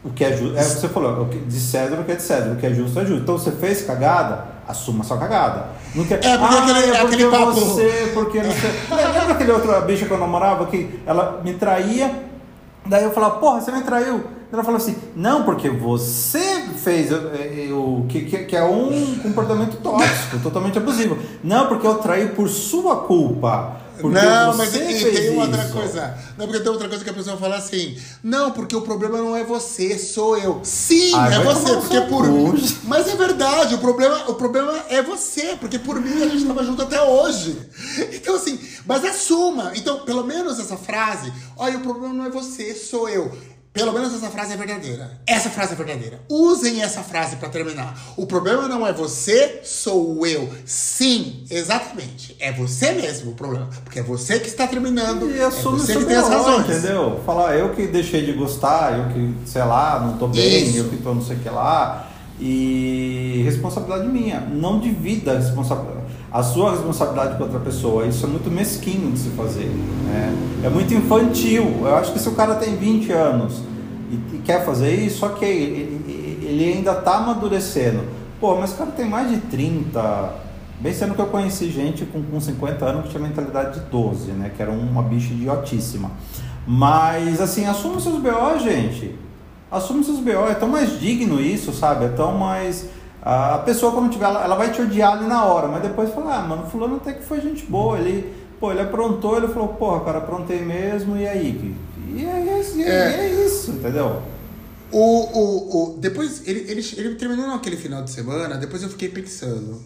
O que é justo, é o que você falou, de César o que é de César, o que é justo é justo. Então você fez cagada, assuma sua cagada. Não quer, é porque ah, aquele, é porque aquele papo. Você, porque não sei. Lembra aquele outro bicho que eu namorava que ela me traía? Daí eu falava, porra, você me traiu. Ela falou assim, não, porque você fez o que, que, é um comportamento tóxico, totalmente abusivo. Não, porque eu traí por sua culpa. Não, mas tem uma outra coisa. Não, porque tem outra coisa que a pessoa fala assim: não, porque o problema não é você, sou eu. Sim, ah, é você, porque por mim. Mas é verdade, o problema, o problema é você, porque por mim a gente estava junto até hoje. Então, assim, mas assuma. Então, pelo menos essa frase: olha, o problema não é você, sou eu. Pelo menos essa frase é verdadeira. Essa frase é verdadeira. Usem essa frase para terminar. O problema não é você, sou eu. Sim, exatamente. É você mesmo o problema. Porque é você que está terminando. E assume é você que tem as razões. Entendeu? Falar eu que deixei de gostar, eu que, sei lá, não tô bem, Isso. eu que tô não sei o que lá. E responsabilidade minha. Não divida a responsabilidade a sua responsabilidade com outra pessoa. Isso é muito mesquinho de se fazer. Né? É muito infantil. Eu acho que se o cara tem 20 anos e, e quer fazer isso, ok, ele, ele ainda está amadurecendo. Pô, mas o cara tem mais de 30. Bem sendo que eu conheci gente com, com 50 anos que tinha mentalidade de 12, né? Que era uma bicha idiotíssima. Mas, assim, assuma seus BO, gente. Assume seus BO. É tão mais digno isso, sabe? É tão mais a pessoa, quando tiver, ela, ela vai te odiar ali na hora, mas depois fala, ah, mano, fulano até que foi gente boa. Ele, pô, ele aprontou, ele falou, porra, cara, aprontei mesmo, e aí? E é, e é, é. é isso, entendeu? O, o, o, depois, ele, ele, ele terminou naquele final de semana, depois eu fiquei pensando.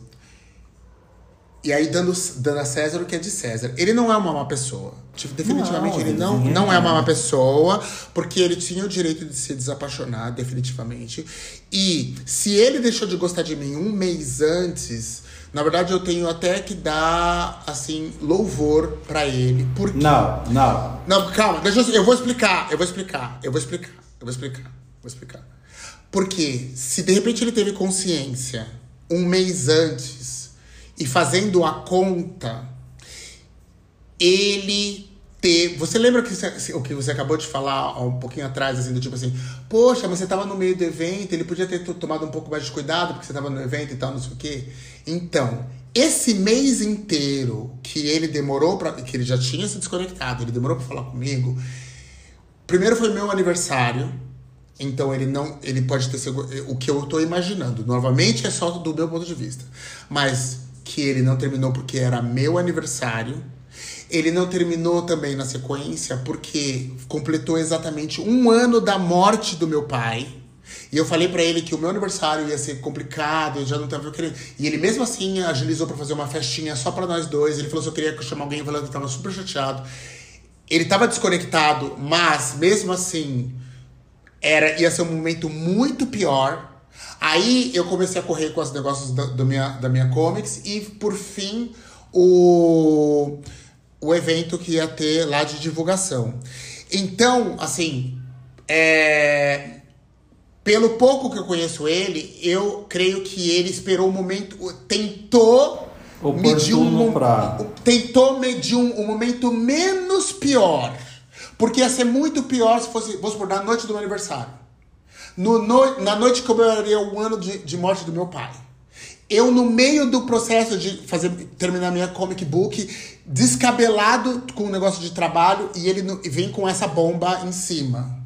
E aí dando, dando a César o que é de César. Ele não é uma má pessoa. Tipo, definitivamente não, ele não, não é uma má pessoa, porque ele tinha o direito de se desapaixonar, definitivamente. E se ele deixou de gostar de mim um mês antes, na verdade eu tenho até que dar, assim, louvor para ele. Porque... Não, não. Não, calma, deixa eu, eu vou explicar, eu vou explicar, eu vou explicar, eu vou explicar, vou explicar. Porque se de repente ele teve consciência um mês antes e fazendo a conta, ele ter. Você lembra que você, o que você acabou de falar um pouquinho atrás, assim, do tipo assim, poxa, mas você estava no meio do evento, ele podia ter tomado um pouco mais de cuidado porque você estava no evento e tal, não sei o quê. Então, esse mês inteiro que ele demorou para que ele já tinha se desconectado, ele demorou para falar comigo. Primeiro foi meu aniversário, então ele não, ele pode ter o que eu estou imaginando. Novamente é só do meu ponto de vista, mas que ele não terminou porque era meu aniversário. Ele não terminou também na sequência porque completou exatamente um ano da morte do meu pai. E eu falei para ele que o meu aniversário ia ser complicado, eu já não tava querendo. E ele mesmo assim agilizou para fazer uma festinha só para nós dois. Ele falou se eu queria chamar alguém, falando que tava super chateado. Ele tava desconectado, mas mesmo assim era ia ser um momento muito pior Aí eu comecei a correr com os negócios da, minha, da minha comics e, por fim, o, o evento que ia ter lá de divulgação. Então, assim, é, pelo pouco que eu conheço ele, eu creio que ele esperou o momento, tentou medir um, tentou medir um, um, momento menos pior. Porque ia ser muito pior se fosse, vamos supor, na noite do meu aniversário. No, no, na noite que comemoraria o ano de, de morte do meu pai. Eu, no meio do processo de fazer terminar minha comic book, descabelado com o um negócio de trabalho, e ele no, vem com essa bomba em cima.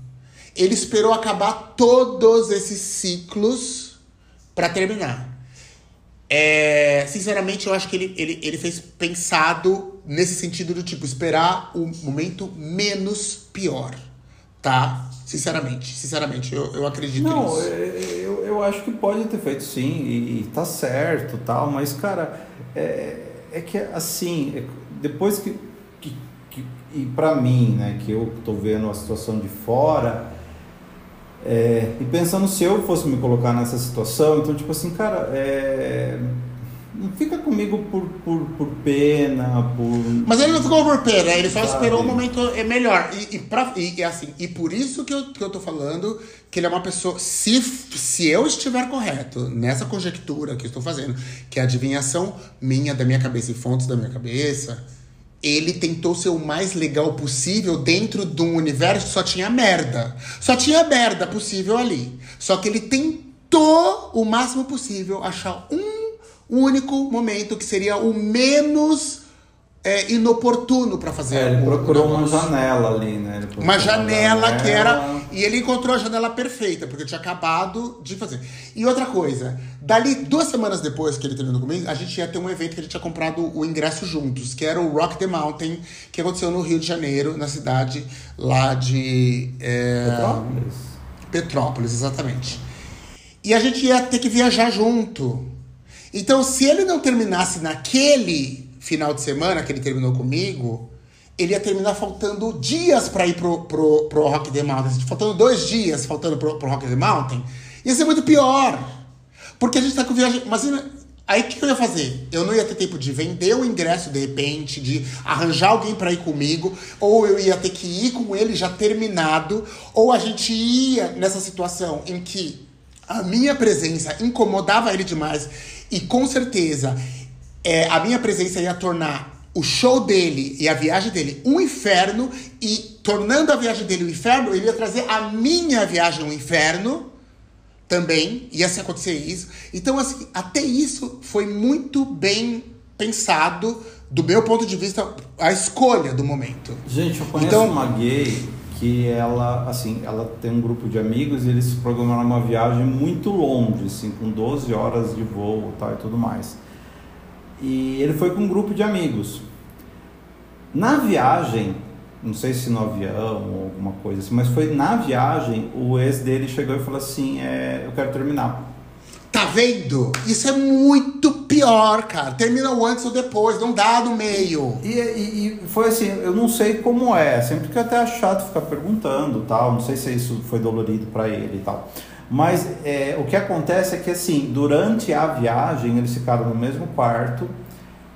Ele esperou acabar todos esses ciclos para terminar. É, sinceramente, eu acho que ele, ele, ele fez pensado nesse sentido do tipo, esperar o momento menos pior, tá? Sinceramente, sinceramente, eu, eu acredito Não, nisso. É, é, eu, eu acho que pode ter feito sim, e, e tá certo tal, mas, cara, é, é que assim, é, depois que, que, que e para mim, né, que eu tô vendo a situação de fora, É, e pensando se eu fosse me colocar nessa situação, então, tipo assim, cara, é, fica comigo por, por, por pena, por. Mas ele não ficou por pena, ele só Sabe? esperou um momento é melhor. E, e, pra, e, assim, e por isso que eu, que eu tô falando que ele é uma pessoa. Se, se eu estiver correto nessa conjectura que eu estou fazendo, que é a adivinhação minha, da minha cabeça e fontes da minha cabeça, ele tentou ser o mais legal possível dentro de um universo que só tinha merda. Só tinha merda possível ali. Só que ele tentou o máximo possível achar um o único momento que seria o menos é, inoportuno para fazer. É, ele procurou uma janela ali, né? Uma janela, janela, que era. E ele encontrou a janela perfeita, porque eu tinha acabado de fazer. E outra coisa, dali duas semanas depois que ele terminou comigo, a gente ia ter um evento que a gente tinha comprado o ingresso juntos, que era o Rock the Mountain, que aconteceu no Rio de Janeiro, na cidade lá de. É... Petrópolis. Petrópolis, exatamente. E a gente ia ter que viajar junto. Então, se ele não terminasse naquele final de semana que ele terminou comigo, ele ia terminar faltando dias para ir pro, pro, pro Rock the Mountain. Faltando dois dias faltando pro, pro Rock the Mountain. Ia ser muito pior. Porque a gente tá com viagem. Imagina. Aí o que, que eu ia fazer? Eu não ia ter tempo de vender o ingresso de repente, de arranjar alguém para ir comigo, ou eu ia ter que ir com ele já terminado, ou a gente ia nessa situação em que a minha presença incomodava ele demais e com certeza é, a minha presença ia tornar o show dele e a viagem dele um inferno, e tornando a viagem dele um inferno, ele ia trazer a minha viagem um inferno também, ia se acontecer isso. Então, assim, até isso foi muito bem pensado, do meu ponto de vista, a escolha do momento. Gente, eu conheço então, uma gay que ela, assim, ela tem um grupo de amigos e eles programaram uma viagem muito longe, assim, com 12 horas de voo tal, e tudo mais. E ele foi com um grupo de amigos. Na viagem, não sei se no avião ou alguma coisa assim, mas foi na viagem, o ex dele chegou e falou assim, é, eu quero terminar. Tá vendo? Isso é muito pior, cara. Termina o antes ou depois, não dá no meio. E, e, e, foi assim, eu não sei como é. Sempre que até é chato ficar perguntando tal. Não sei se isso foi dolorido para ele e tal. Mas é, o que acontece é que assim, durante a viagem, eles ficaram no mesmo quarto.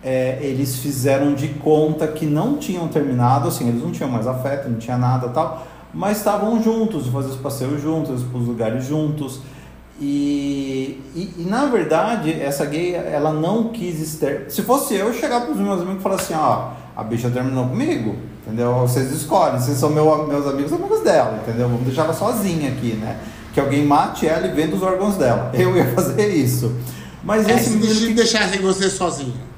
É, eles fizeram de conta que não tinham terminado, assim, eles não tinham mais afeto, não tinha nada tal, mas estavam juntos, faziam os passeios juntos, os lugares juntos. E, e, e, na verdade, essa gay, ela não quis exter... Se fosse eu, eu chegar para os meus amigos e falar assim: ó, a bicha terminou comigo, entendeu? Vocês escolhem, vocês são meu, meus amigos, amigos dela, entendeu? Vamos deixar ela sozinha aqui, né? Que alguém mate ela e venda os órgãos dela. Eu ia fazer isso. Mas é, esse se que... deixassem você sozinho.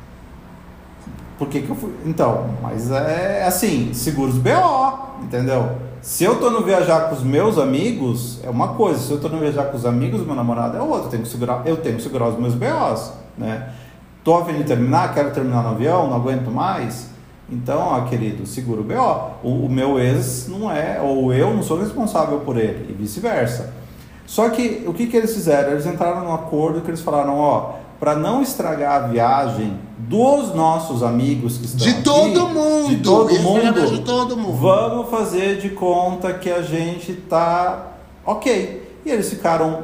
Por que, que eu fui? Então, mas é assim, seguros BO, entendeu? Se eu tô no viajar com os meus amigos, é uma coisa. Se eu tô no viajar com os amigos do meu namorado, é outra. Eu tenho que segurar, eu tenho que segurar os meus BOs, né? Tô a fim de terminar, quero terminar no avião, não aguento mais. Então, ó, querido, segura o BO. O, o meu ex não é, ou eu não sou responsável por ele, e vice-versa. Só que o que, que eles fizeram? Eles entraram num acordo que eles falaram, ó, para não estragar a viagem dos nossos amigos que estão de aqui, todo mundo, de todo mundo, de todo mundo, vamos fazer de conta que a gente tá ok. E eles ficaram,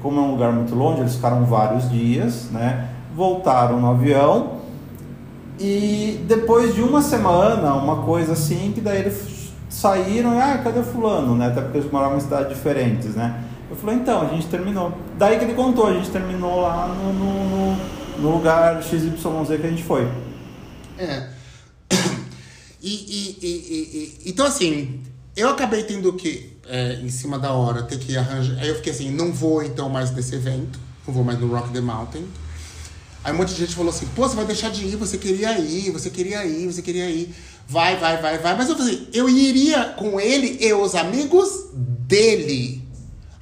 como é um lugar muito longe, eles ficaram vários dias, né? Voltaram no avião e depois de uma semana, uma coisa assim, que daí eles saíram e ah, cadê fulano, né? Até porque eles moravam em cidades diferentes, né? Eu falei, então, a gente terminou. Daí que ele contou, a gente terminou lá no, no, no lugar XYZ que a gente foi. É. E, e, e, e, então, assim, eu acabei tendo que, é, em cima da hora, ter que arranjar. Aí eu fiquei assim, não vou então mais nesse evento, não vou mais no Rock the Mountain. Aí um monte de gente falou assim, pô, você vai deixar de ir, você queria ir, você queria ir, você queria ir. Vai, vai, vai, vai. Mas eu falei, eu iria com ele e os amigos dele.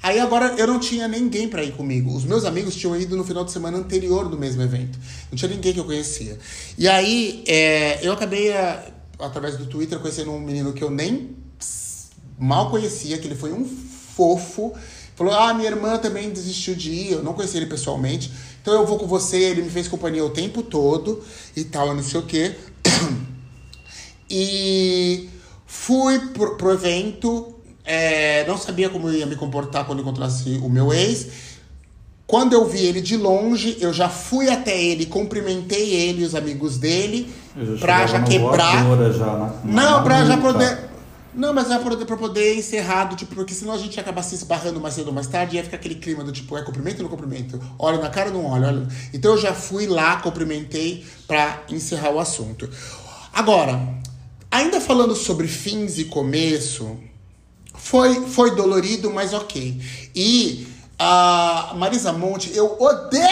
Aí agora eu não tinha ninguém para ir comigo. Os meus amigos tinham ido no final de semana anterior do mesmo evento. Não tinha ninguém que eu conhecia. E aí é, eu acabei, é, através do Twitter, conhecendo um menino que eu nem mal conhecia, que ele foi um fofo. Falou: Ah, minha irmã também desistiu de ir. Eu não conhecia ele pessoalmente. Então eu vou com você. Ele me fez companhia o tempo todo e tal, não sei o quê. E fui pro, pro evento é, não sabia como eu ia me comportar quando encontrasse o meu ex. Quando eu vi ele de longe, eu já fui até ele, cumprimentei ele e os amigos dele, Eu já pra já quebrar. já na- na- Não, na pra já nuca. poder. Não, mas é pra poder, pra poder encerrar, do tipo, porque senão a gente ia acabar se esbarrando mais cedo ou mais tarde, ia ficar aquele clima do tipo, é cumprimento ou não cumprimento? Olha na cara ou não olha? olha. Então eu já fui lá, cumprimentei pra encerrar o assunto. Agora, ainda falando sobre fins e começo, foi, foi dolorido, mas ok. E a Marisa Monte, eu odeio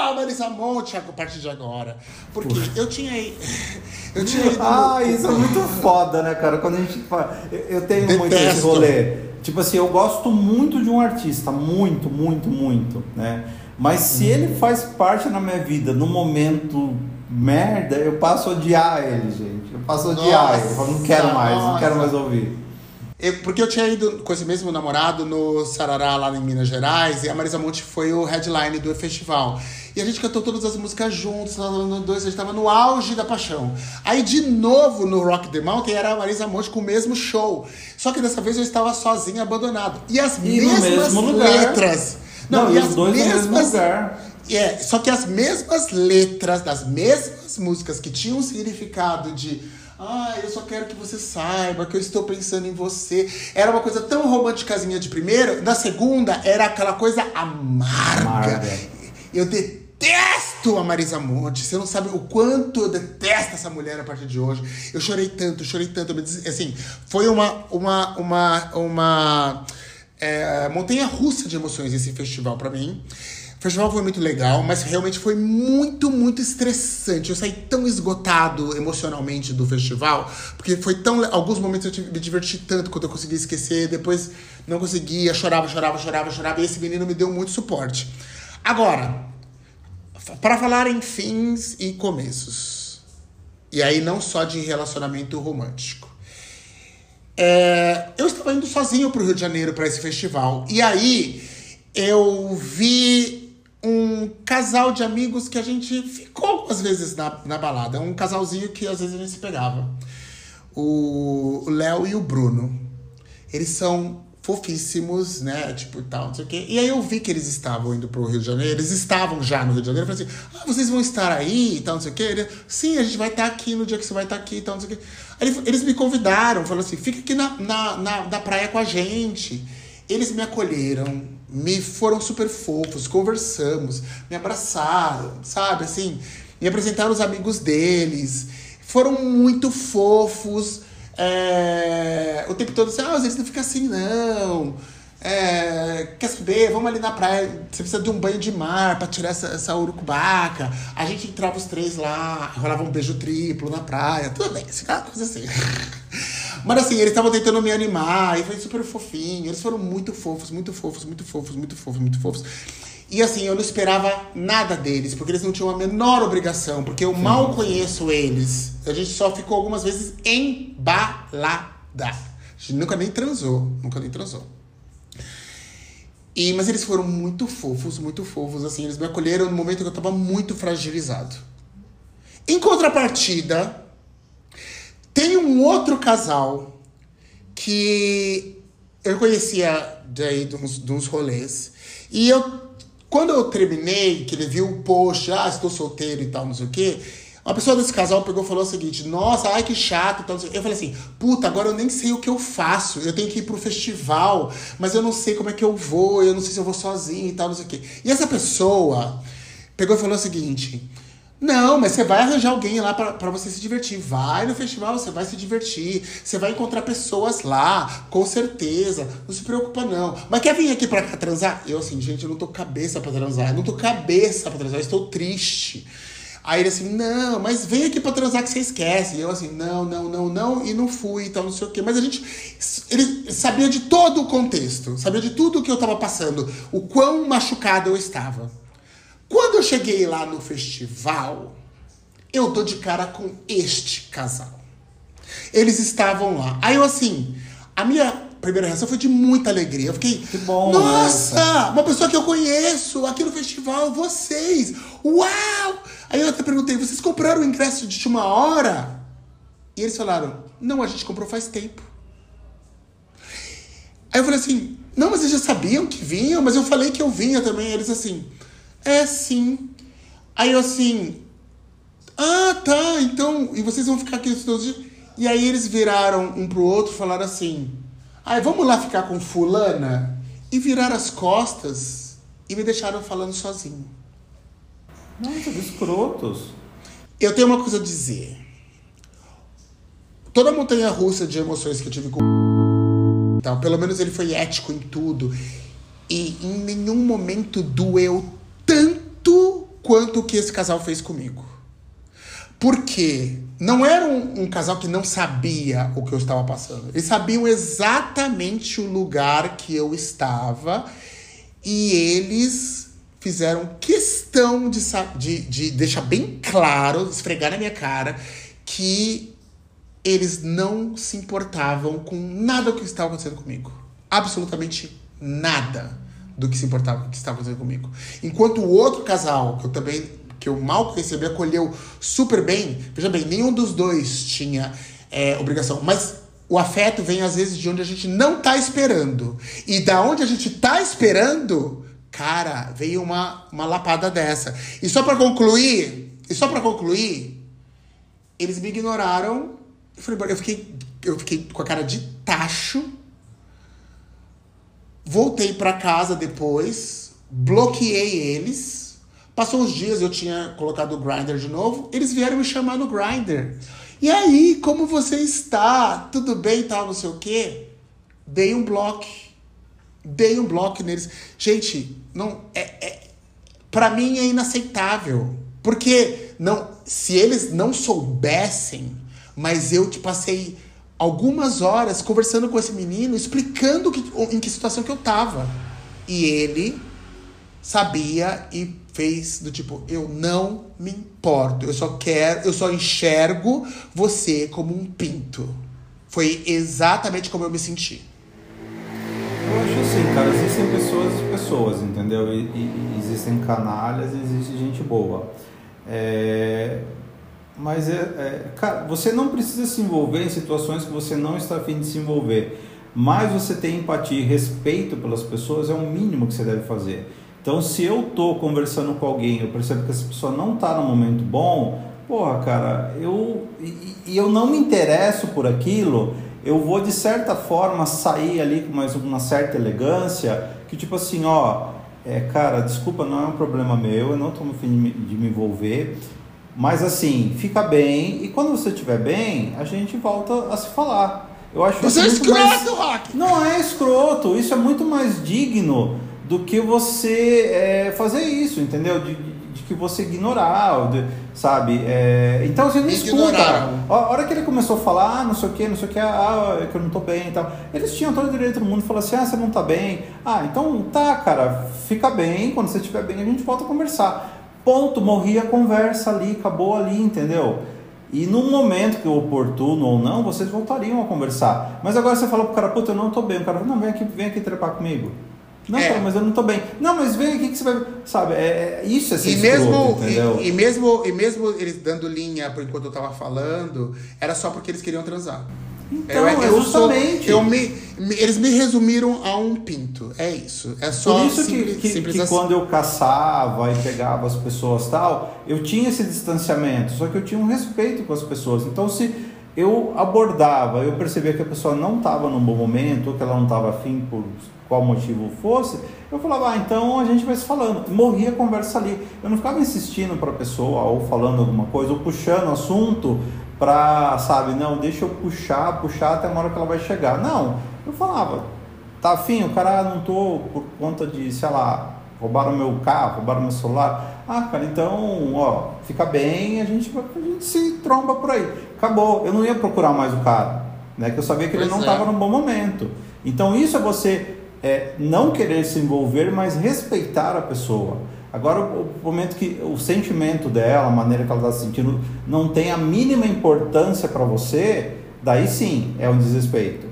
a Marisa Monte a partir de agora. Porque eu tinha. Eu tinha ido. no- Ah, isso é muito foda, né, cara? Quando a gente fala. Eu, eu tenho muito esse Detesto. rolê. Tipo assim, eu gosto muito de um artista, muito, muito, muito, né? Mas se ele faz parte na minha vida no momento merda, eu passo a odiar ele, gente. Eu passo a odiar ele. Eu falo, não quero mais, não quero mais ouvir. Eu- porque eu tinha ido com esse mesmo namorado no Sarará, lá em Minas Gerais, e a Marisa Monte foi o headline do festival. E a gente cantou todas as músicas juntos, lá no dois, a gente tava no auge da paixão. Aí, de novo, no Rock the Mountain, era a Marisa Monte com o mesmo show. Só que dessa vez eu estava sozinho, abandonado. E as E mesmas letras. Não, e os dois no mesmo mesmas- lugar. é, só que as mesmas letras das mesmas músicas que tinham um significado de ah, eu só quero que você saiba que eu estou pensando em você. Era uma coisa tão românticazinha de primeiro, na segunda era aquela coisa amarga. Amarga. Eu detesto a Marisa Monte. Você não sabe o quanto eu detesto essa mulher a partir de hoje. Eu chorei tanto, chorei tanto. Assim, foi uma uma uma uma é, montanha russa de emoções esse festival pra mim. O festival foi muito legal, mas realmente foi muito, muito estressante. Eu saí tão esgotado emocionalmente do festival, porque foi tão. Alguns momentos eu me diverti tanto quando eu consegui esquecer, depois não conseguia, chorava, chorava, chorava, chorava, e esse menino me deu muito suporte. Agora, para falar em fins e começos, e aí não só de relacionamento romântico. É, eu estava indo sozinho para o Rio de Janeiro para esse festival. E aí eu vi um casal de amigos que a gente ficou algumas vezes na, na balada. Um casalzinho que às vezes a gente se pegava. O Léo e o Bruno. Eles são fofíssimos, né? Tipo, tal, não sei o quê. E aí eu vi que eles estavam indo pro Rio de Janeiro. Eles estavam já no Rio de Janeiro. Eu falei assim, ah, vocês vão estar aí e tal, não sei o quê. Ele, Sim, a gente vai estar aqui no dia que você vai estar aqui e tal, não sei o quê. Aí ele- eles me convidaram, falaram assim, fica aqui na, na, na, na praia com a gente. Eles me acolheram, me foram super fofos, conversamos, me abraçaram, sabe, assim, me apresentaram os amigos deles, foram muito fofos, é, o tempo todo assim, ah, às vezes não fica assim, não. É, quer saber? Vamos ali na praia. Você precisa de um banho de mar pra tirar essa, essa urucubaca. A gente entrava os três lá, rolava um beijo triplo na praia. Tudo bem, assim, aquela coisa assim. Mas assim, eles estavam tentando me animar e foi super fofinho. Eles foram muito fofos, muito fofos, muito fofos, muito fofos, muito fofos. E assim, eu não esperava nada deles, porque eles não tinham a menor obrigação, porque eu mal conheço eles. A gente só ficou algumas vezes embalada. A gente nunca nem transou, nunca nem transou. E, mas eles foram muito fofos, muito fofos, assim. Eles me acolheram no momento que eu tava muito fragilizado. Em contrapartida, tem um outro casal que eu conhecia daí de uns, de uns rolês. E eu, quando eu terminei, que ele viu o post, ah, estou solteiro e tal, não sei o quê. Uma pessoa desse casal pegou e falou o seguinte: Nossa, ai que chato. tal, não sei o quê. Eu falei assim: Puta, agora eu nem sei o que eu faço. Eu tenho que ir pro festival, mas eu não sei como é que eu vou. Eu não sei se eu vou sozinho e tal, não sei o quê. E essa pessoa pegou e falou o seguinte: Não, mas você vai arranjar alguém lá pra você se divertir. Vai no festival, você vai se divertir. Você vai encontrar pessoas lá, com certeza. Não se preocupa, não. Mas quer vir aqui pra transar? Eu, assim, gente, eu não tô cabeça pra transar. Eu não tô cabeça pra transar. Eu estou triste. Aí ele assim, não, mas vem aqui pra transar que você esquece. E eu assim, não, não, não, não, e não fui, então não sei o quê. Mas a gente, ele sabia de todo o contexto, sabia de tudo que eu tava passando, o quão machucado eu estava. Quando eu cheguei lá no festival, eu dou de cara com este casal. Eles estavam lá. Aí eu assim, a minha primeira reação foi de muita alegria. Eu fiquei, Que bom, nossa, uma pessoa que eu conheço aqui no festival, vocês. Uau! Aí eu até perguntei, vocês compraram o ingresso de última hora? E eles falaram, não, a gente comprou faz tempo. Aí eu falei assim, não, mas eles já sabiam que vinham, mas eu falei que eu vinha também. Eles assim, é sim. Aí eu assim, ah, tá, então, e vocês vão ficar aqui todos os dias? E aí eles viraram um pro outro e falaram assim, ah, vamos lá ficar com fulana? E viraram as costas e me deixaram falando sozinho. Nossa, que escrotos. Eu tenho uma coisa a dizer. Toda a montanha russa de emoções que eu tive com então, pelo menos ele foi ético em tudo. E em nenhum momento doeu tanto quanto o que esse casal fez comigo. Porque não era um, um, casal que não sabia o que eu estava passando. Eles sabiam exatamente o lugar que eu estava e eles fizeram questão de, de, de deixar bem claro, esfregar na minha cara, que eles não se importavam com nada que estava acontecendo comigo. Absolutamente nada do que se importava que estava acontecendo comigo. Enquanto o outro casal, que eu também que eu mal me acolheu super bem. Veja bem, nenhum dos dois tinha é, obrigação, mas o afeto vem às vezes de onde a gente não tá esperando. E da onde a gente tá esperando, cara, veio uma, uma lapada dessa. E só para concluir, e só para concluir, eles me ignoraram eu, falei, eu, fiquei, eu fiquei com a cara de tacho. Voltei para casa depois, bloqueei eles. Passou uns dias, eu tinha colocado o grinder de novo. Eles vieram me chamar no grinder. E aí, como você está? Tudo bem tal, não sei o quê? Dei um bloco. Dei um bloco neles. Gente, não é, é para mim é inaceitável. Porque não, se eles não soubessem mas eu te passei algumas horas conversando com esse menino, explicando que, em que situação que eu tava. E ele sabia e fez do tipo, eu não me importo, eu só quero, eu só enxergo você como um pinto. Foi exatamente como eu me senti. Eu acho assim, cara, existem pessoas e pessoas, entendeu? E, e, existem canalhas e existe gente boa. É, mas é, é, cara, você não precisa se envolver em situações que você não está afim de se envolver. Mas você tem empatia e respeito pelas pessoas é o mínimo que você deve fazer. Então, se eu tô conversando com alguém, eu percebo que essa pessoa não está no momento bom, porra, cara, eu e, eu não me interesso por aquilo, eu vou de certa forma sair ali com mais uma certa elegância, que tipo assim, ó, é, cara, desculpa, não é um problema meu, eu não estou no fim de me, de me envolver. Mas assim, fica bem e quando você estiver bem, a gente volta a se falar. Eu acho você é escroto, mais... Rock! Não é escroto, isso é muito mais digno do que você é, fazer isso, entendeu? De, de, que você ignorar, de, sabe? É, então você não escuta. A hora que ele começou a falar, ah, não sei o que, não sei o que, ah, é que eu não tô bem e tal. Eles tinham todo o direito do mundo falaram assim, ah, você não tá bem. Ah, então tá, cara, fica bem, quando você estiver bem a gente volta a conversar. Ponto, morria a conversa ali, acabou ali, entendeu? E num momento que oportuno ou não, vocês voltariam a conversar. Mas agora você falou pro cara, puta, eu não tô bem. O cara falou, não, vem aqui, vem aqui trepar comigo. Não, é. cara, mas eu não tô bem. Não, mas vem aqui que você vai. Sabe, é, é isso é ser e mesmo, entendeu? E, e, mesmo, e mesmo eles dando linha por enquanto eu tava falando, era só porque eles queriam transar. Então, eu, eu justamente. Sou, eu me, me, eles me resumiram a um pinto. É isso. É só Por isso simples, que, que, simples que assim. quando eu caçava e pegava as pessoas tal, eu tinha esse distanciamento, só que eu tinha um respeito com as pessoas. Então, se eu abordava, eu percebia que a pessoa não estava num bom momento, ou que ela não estava afim por qual motivo fosse, eu falava, ah, então a gente vai se falando. Morria a conversa ali. Eu não ficava insistindo para a pessoa, ou falando alguma coisa, ou puxando assunto pra, sabe, não, deixa eu puxar, puxar até a hora que ela vai chegar. Não, eu falava, tá afim, o cara não tô por conta de, sei lá, roubaram meu carro, roubaram meu celular. Ah, cara, então, ó, fica bem, a gente, a gente se tromba por aí. Acabou, eu não ia procurar mais o cara, né? Que eu sabia que pois ele não estava é. num bom momento. Então isso é você é, não querer se envolver, mas respeitar a pessoa. Agora, o momento que o sentimento dela, a maneira que ela está se sentindo, não tem a mínima importância para você, daí sim é um desrespeito.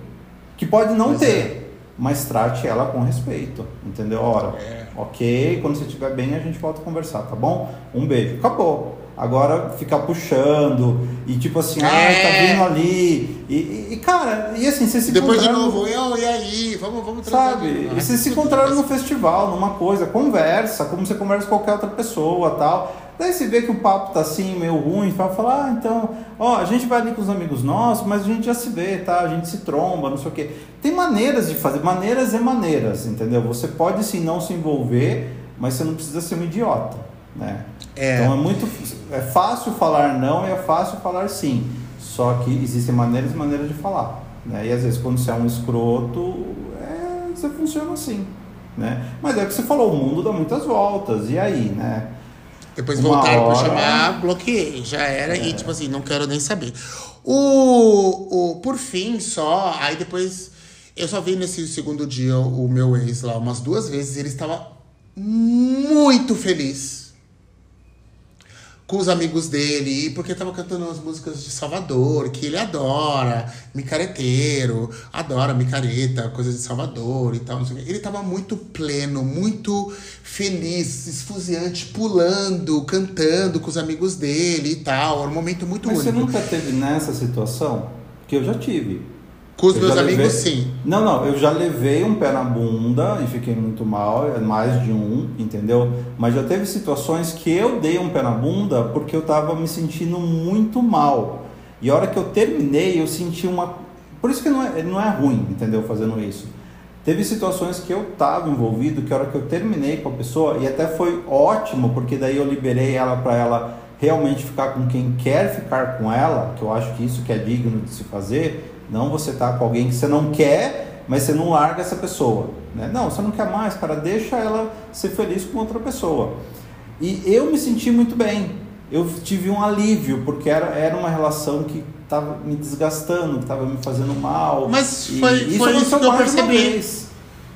Que pode não ter, é. mas trate ela com respeito, entendeu? Ora, é. ok, quando você estiver bem a gente volta a conversar, tá bom? Um beijo, acabou. Agora ficar puxando e tipo assim, É. ah, tá vindo ali. E, e- e, cara, e assim, você se depois de novo, eu, e aí? Vamos, vamos trazer. Sabe? ali. E vocês se encontraram no festival, numa coisa, conversa, como você conversa com qualquer outra pessoa tal. Daí você vê que o papo tá assim, meio ruim, vai falar, ah, então, ó, a gente vai ali com os amigos nossos, mas a gente já se vê, tá? A gente se tromba, não sei o quê. Tem maneiras de fazer, maneiras e maneiras, entendeu? Você pode sim não se envolver, mas você não precisa ser um idiota, né? É. Então é muito. É fácil falar não e é fácil falar sim. Só que existem maneiras e maneiras de falar. Né? E às vezes quando você é um escroto, é, você funciona assim. Né? Mas é o que você falou, o mundo dá muitas voltas. E aí, né? Depois Uma voltaram pra hora- chamar, bloqueei. Já era, e tipo assim, não quero nem saber. O, o, por fim, só, aí depois. Eu só vi nesse segundo dia o meu ex lá umas duas vezes e ele estava muito feliz com os amigos dele, e porque tava cantando as músicas de Salvador, que ele adora, micareteiro, adora micareta, coisas de Salvador e tal, não sei o quê. Ele tava muito pleno, muito feliz, esfuziante, pulando, cantando com os amigos dele e tal. Era um momento muito Mas você único. nunca teve nessa situação? Porque eu já tive. Com os Eu meus amigos, levei- sim. Não, não, eu já levei um pé na bunda e fiquei muito mal, é mais de um, entendeu? Mas já teve situações que eu dei um pé na bunda porque eu tava me sentindo muito mal. E a hora que eu terminei, eu senti uma. Por isso que não é, não é ruim, entendeu? Fazendo isso. Teve situações que eu tava envolvido, que a hora que eu terminei com a pessoa, e até foi ótimo, porque daí eu liberei ela para ela realmente ficar com quem quer ficar com ela, que eu acho que isso que é digno de se fazer, não você tá com alguém que você não quer, mas você não larga essa pessoa, né? Não, você não quer mais, cara, deixa ela ser feliz com outra pessoa. E eu me senti muito bem. Eu tive um alívio, porque era, era uma relação que estava me desgastando, que estava me fazendo mal. Mas E foi- isso foi isso aconteceu que eu percebi.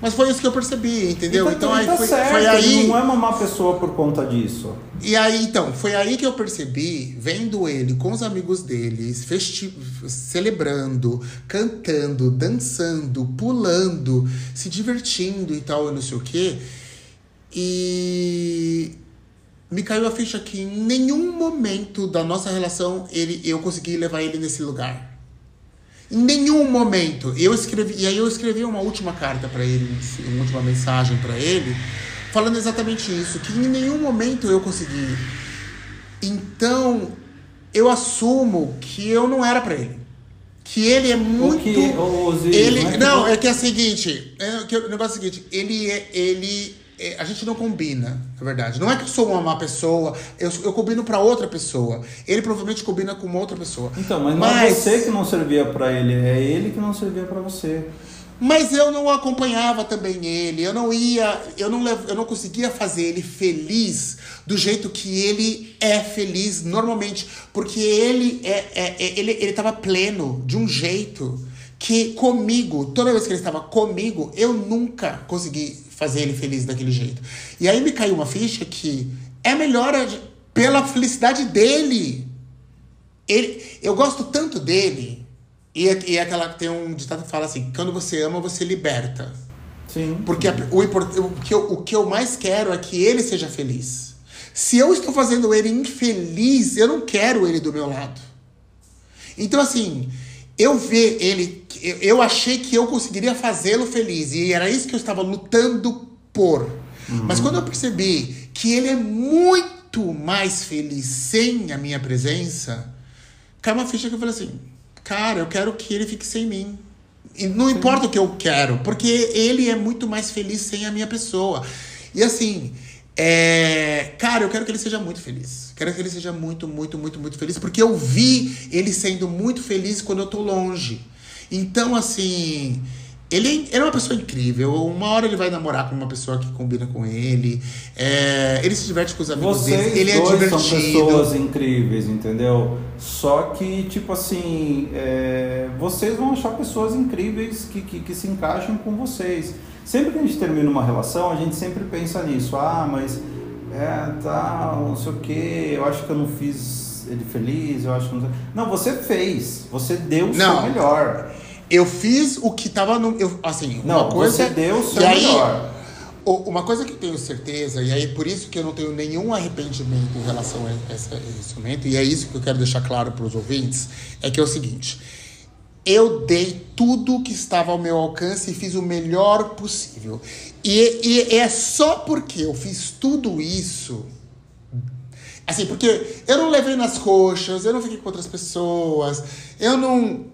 Mas foi isso que eu percebi, entendeu? Tá- Então, aí tá foi, certo, foi ele aí. não é uma má pessoa por conta disso. E aí, então, foi aí que eu percebi, vendo ele com os amigos deles, festi celebrando, cantando, dançando, pulando, se divertindo e tal, e não sei o quê. E me caiu a ficha que em nenhum momento da nossa relação ele, eu consegui levar ele nesse lugar. Em nenhum momento. Eu escrevi, e aí eu escrevi uma última carta para ele, uma última mensagem para ele, falando exatamente isso, que em nenhum momento eu consegui. Então, eu assumo que eu não era para ele. Que ele é muito que, ele não é que não, é que é o seguinte, é que o negócio é o seguinte, ele é ele a gente não combina, na verdade. Não é que eu sou uma má pessoa, eu, eu combino pra outra pessoa. Ele provavelmente combina com uma outra pessoa. Então, mas não é você que não servia para ele, é ele que não servia para você. Mas eu não acompanhava também ele, eu não ia, eu não, eu não conseguia fazer ele feliz do jeito que ele é feliz normalmente, porque ele é, é- é- ele ele estava pleno de um jeito que comigo, toda vez que ele estava comigo, eu nunca consegui fazer ele feliz daquele jeito. E aí me caiu uma ficha que é melhor pela felicidade dele. Ele, eu gosto tanto dele. E, é- e é aquela tem um ditado que fala assim: quando você ama, você liberta. Sim. Porque a- o, o, que eu, o que eu mais quero é que ele seja feliz. Se eu estou fazendo ele infeliz, eu não quero ele do meu lado. Então, assim, eu ver ele. Eu, achei que eu conseguiria fazê-lo feliz. E era isso que eu estava lutando por. Mas quando eu percebi que ele é muito mais feliz sem a minha presença, caiu uma ficha que eu falei assim: cara, eu quero que ele fique sem mim. E não importa o que eu quero, porque ele é muito mais feliz sem a minha pessoa. E assim, é, cara, eu quero que ele seja muito feliz. Quero que ele seja muito, muito, muito, muito feliz, porque eu vi ele sendo muito feliz quando eu tô longe. Então, assim, ele, ele é uma pessoa incrível. Uma hora ele vai namorar com uma pessoa que combina com ele. É, ele se diverte com os amigos Vocês dele. Ele é dois são divertido. pessoas incríveis, entendeu? Só que, tipo assim, é, vocês vão achar pessoas incríveis que, que, que se encaixam com vocês. Sempre que a gente termina uma relação, a gente sempre pensa nisso. Ah, mas é, tá, não sei o que, eu acho que eu não fiz ele feliz, eu acho que não... Não, você fez, você deu o Não. seu melhor. Eu fiz o que tava no. Eu, assim, Não, uma coisa. você deu o seu e aí, melhor. uma coisa que eu tenho certeza, e aí por isso que eu não tenho nenhum arrependimento em relação a esse, esse momento, e é isso que eu quero deixar claro para os ouvintes, é que é o seguinte. Eu dei tudo que estava ao meu alcance e fiz o melhor possível. E, e é só porque eu fiz tudo isso Assim, porque eu não levei nas coxas, eu não fiquei com outras pessoas, eu não.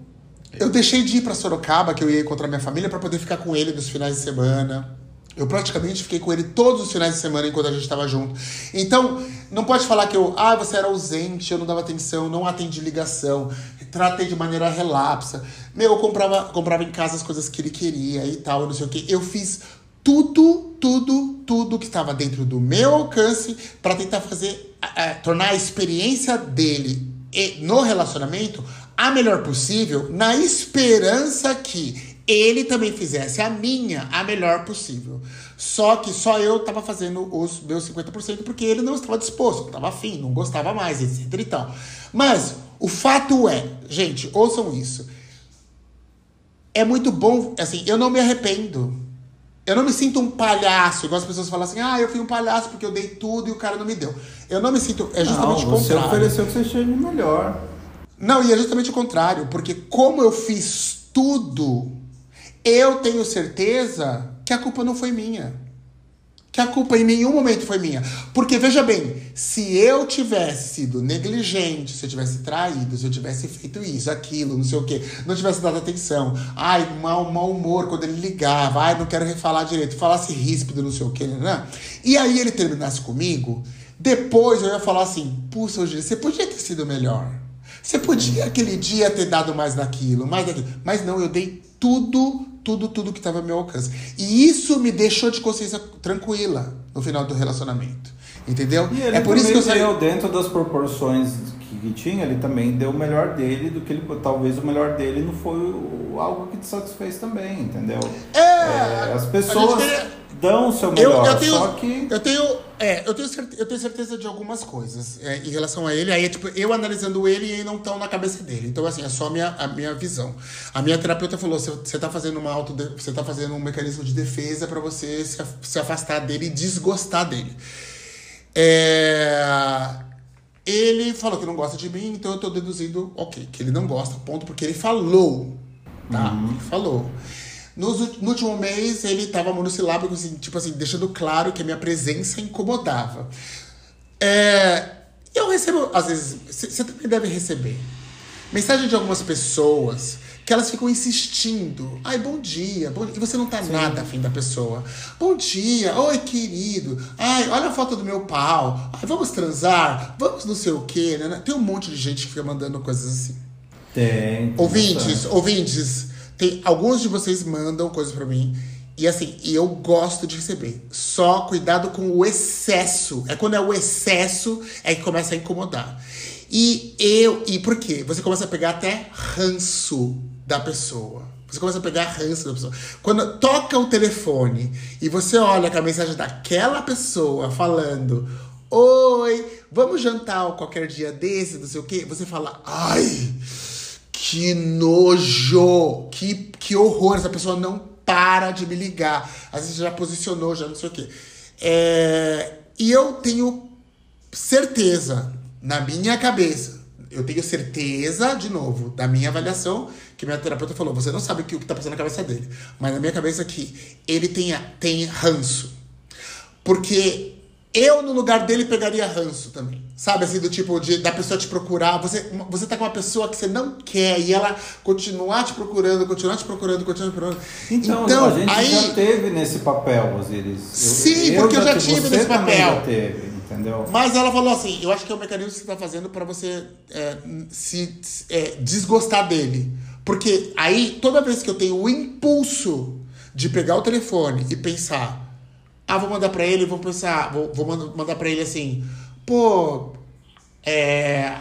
Eu deixei de ir para Sorocaba, que eu ia encontrar minha família, para poder ficar com ele nos finais de semana. Eu praticamente fiquei com ele todos os finais de semana enquanto a gente estava junto. Então, não pode falar que eu, ah, você era ausente, eu não dava atenção, não atendi ligação, tratei de maneira relapsa. Meu, eu comprava, comprava em casa as coisas que ele queria e tal, não sei o quê. Eu fiz tudo, tudo, tudo que estava dentro do meu alcance para tentar fazer, tornar a experiência dele no relacionamento a melhor possível, na esperança que ele também fizesse a minha a melhor possível. Só que só eu estava fazendo os meus 50% porque ele não estava disposto, estava afim, não gostava mais, etc e tal. Mas o fato é, gente, ouçam isso. É muito bom, assim, eu não me arrependo eu não me sinto um palhaço, igual as pessoas falam assim, ah, eu fui um palhaço porque eu dei tudo e o cara não me deu. Eu não me sinto. É justamente não, o contrário. Você ofereceu o que você tinha de melhor. Não, e é justamente o contrário, porque como eu fiz tudo, eu tenho certeza que a culpa não foi minha que a culpa em nenhum momento foi minha. Porque, veja bem, se eu tivesse sido negligente, se eu tivesse traído, se eu tivesse feito isso, aquilo, não sei o quê, não tivesse dado atenção, ai, mau, mau humor quando ele ligava, ai, não quero refalar direito, falasse ríspido, não sei o quê, né? E aí ele terminasse comigo, depois eu ia falar assim, puxa, você podia ter sido melhor. Você podia aquele dia ter dado mais daquilo, mais daquilo. Mas não, eu dei tudo tudo, tudo que estava ao meu alcance. E isso me deixou de consciência tranquila no final do relacionamento. Entendeu? E ele é por isso que eu saí. dentro das proporções que, tinha, ele também deu o melhor dele, do que ele. Talvez o melhor dele não foi algo que te satisfez também, entendeu? É! é as pessoas dão o seu melhor, eu, eu tenho, só que. Eu tenho. É, eu tenho, certeza, eu tenho certeza de algumas coisas é, em relação a ele. Aí, é, tipo, eu analisando ele e ele não tão na cabeça dele. Então, assim, é só a minha, a minha visão. A minha terapeuta falou: você tá fazendo uma auto. Você tá fazendo um mecanismo de defesa para você se, se afastar dele e desgostar dele. É, ele falou que não gosta de mim, então eu tô deduzindo, ok, que ele não gosta, ponto, porque ele falou. Tá? Uhum. Ele falou. No, no último mês, ele tava monossilábico, assim, tipo assim, deixando claro que a minha presença incomodava. É, eu recebo, às vezes, você também deve receber mensagem de algumas pessoas que elas ficam insistindo. Ai, bom dia, bom dia. E você não tá Sim. nada afim da pessoa. Bom dia, oi, querido. Ai, olha a foto do meu pau. Ai, vamos transar? Vamos não sei o quê, né? Tem um monte de gente que fica mandando coisas assim. Tem. Ouvintes, ouvintes, tem, alguns de vocês mandam coisas para mim. E assim, eu gosto de receber. Só cuidado com o excesso. É quando é o excesso é que começa a incomodar. E eu. E por quê? Você começa a pegar até ranço da pessoa. Você começa a pegar ranço da pessoa. Quando toca o telefone e você olha com a mensagem daquela pessoa falando: Oi, vamos jantar qualquer dia desse, não sei o quê, você fala: Ai que nojo! Que, que horror! Essa pessoa não para de me ligar. Às vezes já posicionou, já não sei o quê. É, e eu tenho certeza, na minha cabeça, eu tenho certeza, de novo, da minha avaliação, que minha terapeuta falou: você não sabe o que, está passando na cabeça dele. Mas na minha cabeça que ele tem, tem ranço. Porque eu, no lugar dele, pegaria ranço também. Sabe, assim, do tipo de da pessoa te procurar. Você, você tá com uma pessoa que você não quer e ela continuar te procurando, continuar te procurando, continuar te procurando. Então, então a gente aí... já teve nesse papel, Osiris. Sim, eu, porque eu já, tive nesse papel. Já teve, entendeu? Mas ela falou assim: eu acho que é o mecanismo que você tá fazendo para você é, se é, desgostar dele. Porque aí, toda vez que eu tenho o impulso de pegar o telefone e pensar ah, vou mandar pra ele, vou pensar, vou, vou mandar pra ele assim, pô, é.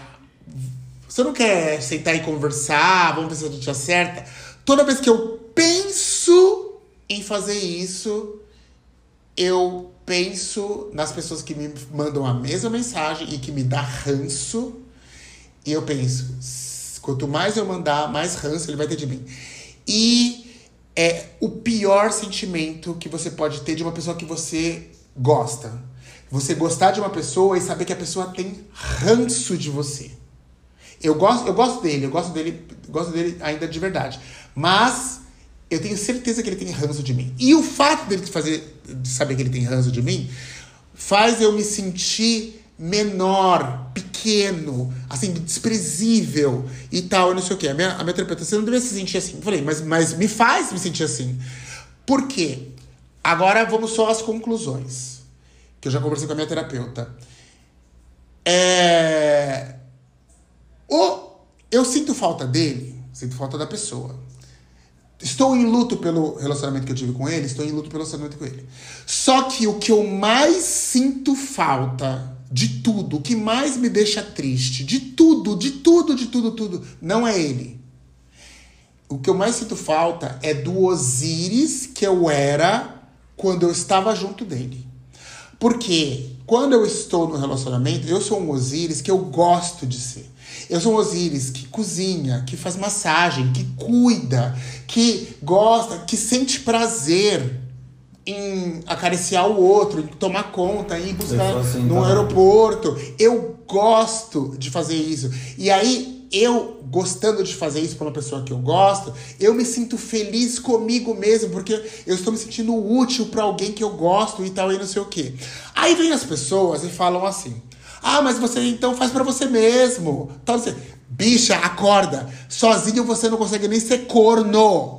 Você não quer sentar e conversar? Vamos ver se a gente acerta. Toda vez que eu penso em fazer isso, eu penso nas pessoas que me mandam a mesma mensagem e que me dá ranço. E eu penso, quanto mais eu mandar, mais ranço ele vai ter de mim. E é o pior sentimento que você pode ter de uma pessoa que você gosta. Você gostar de uma pessoa e saber que a pessoa tem ranço de você. Eu gosto, eu gosto dele, eu gosto dele, gosto dele ainda de verdade. Mas eu tenho certeza que ele tem ranço de mim. E o fato dele fazer, de saber que ele tem ranço de mim, faz eu me sentir menor, pequeno, assim, desprezível e tal, não sei o quê. A minha, a minha terapeuta, você não deveria se sentir assim. Eu falei, mas, mas me faz me sentir assim. Por quê? Agora vamos só às conclusões. Que eu já conversei com a minha terapeuta. É... O... Eu sinto falta dele, sinto falta da pessoa. Estou em luto pelo relacionamento que eu tive com ele, estou em luto pelo relacionamento com ele. Só que o que eu mais sinto falta de tudo, o que mais me deixa triste, de tudo, de tudo, de tudo, tudo, não é ele. O que eu mais sinto falta é do Osíris que eu era quando eu estava junto dele. Porque quando eu estou no relacionamento, eu sou um Osíris que eu gosto de ser. Eu sou um Osíris que cozinha, que faz massagem, que cuida, que gosta, que sente prazer em acariciar o outro, em tomar conta, em buscar assim, no tá aeroporto. Eu gosto de fazer isso. E aí, eu gostando de fazer isso para uma pessoa que eu gosto, eu me sinto feliz comigo mesmo, porque eu estou me sentindo útil para alguém que eu gosto e tal, e não sei o quê. Aí vem as pessoas e falam assim: ah, mas você então faz para você mesmo. Então você, bicha, acorda. Sozinho você não consegue nem ser corno.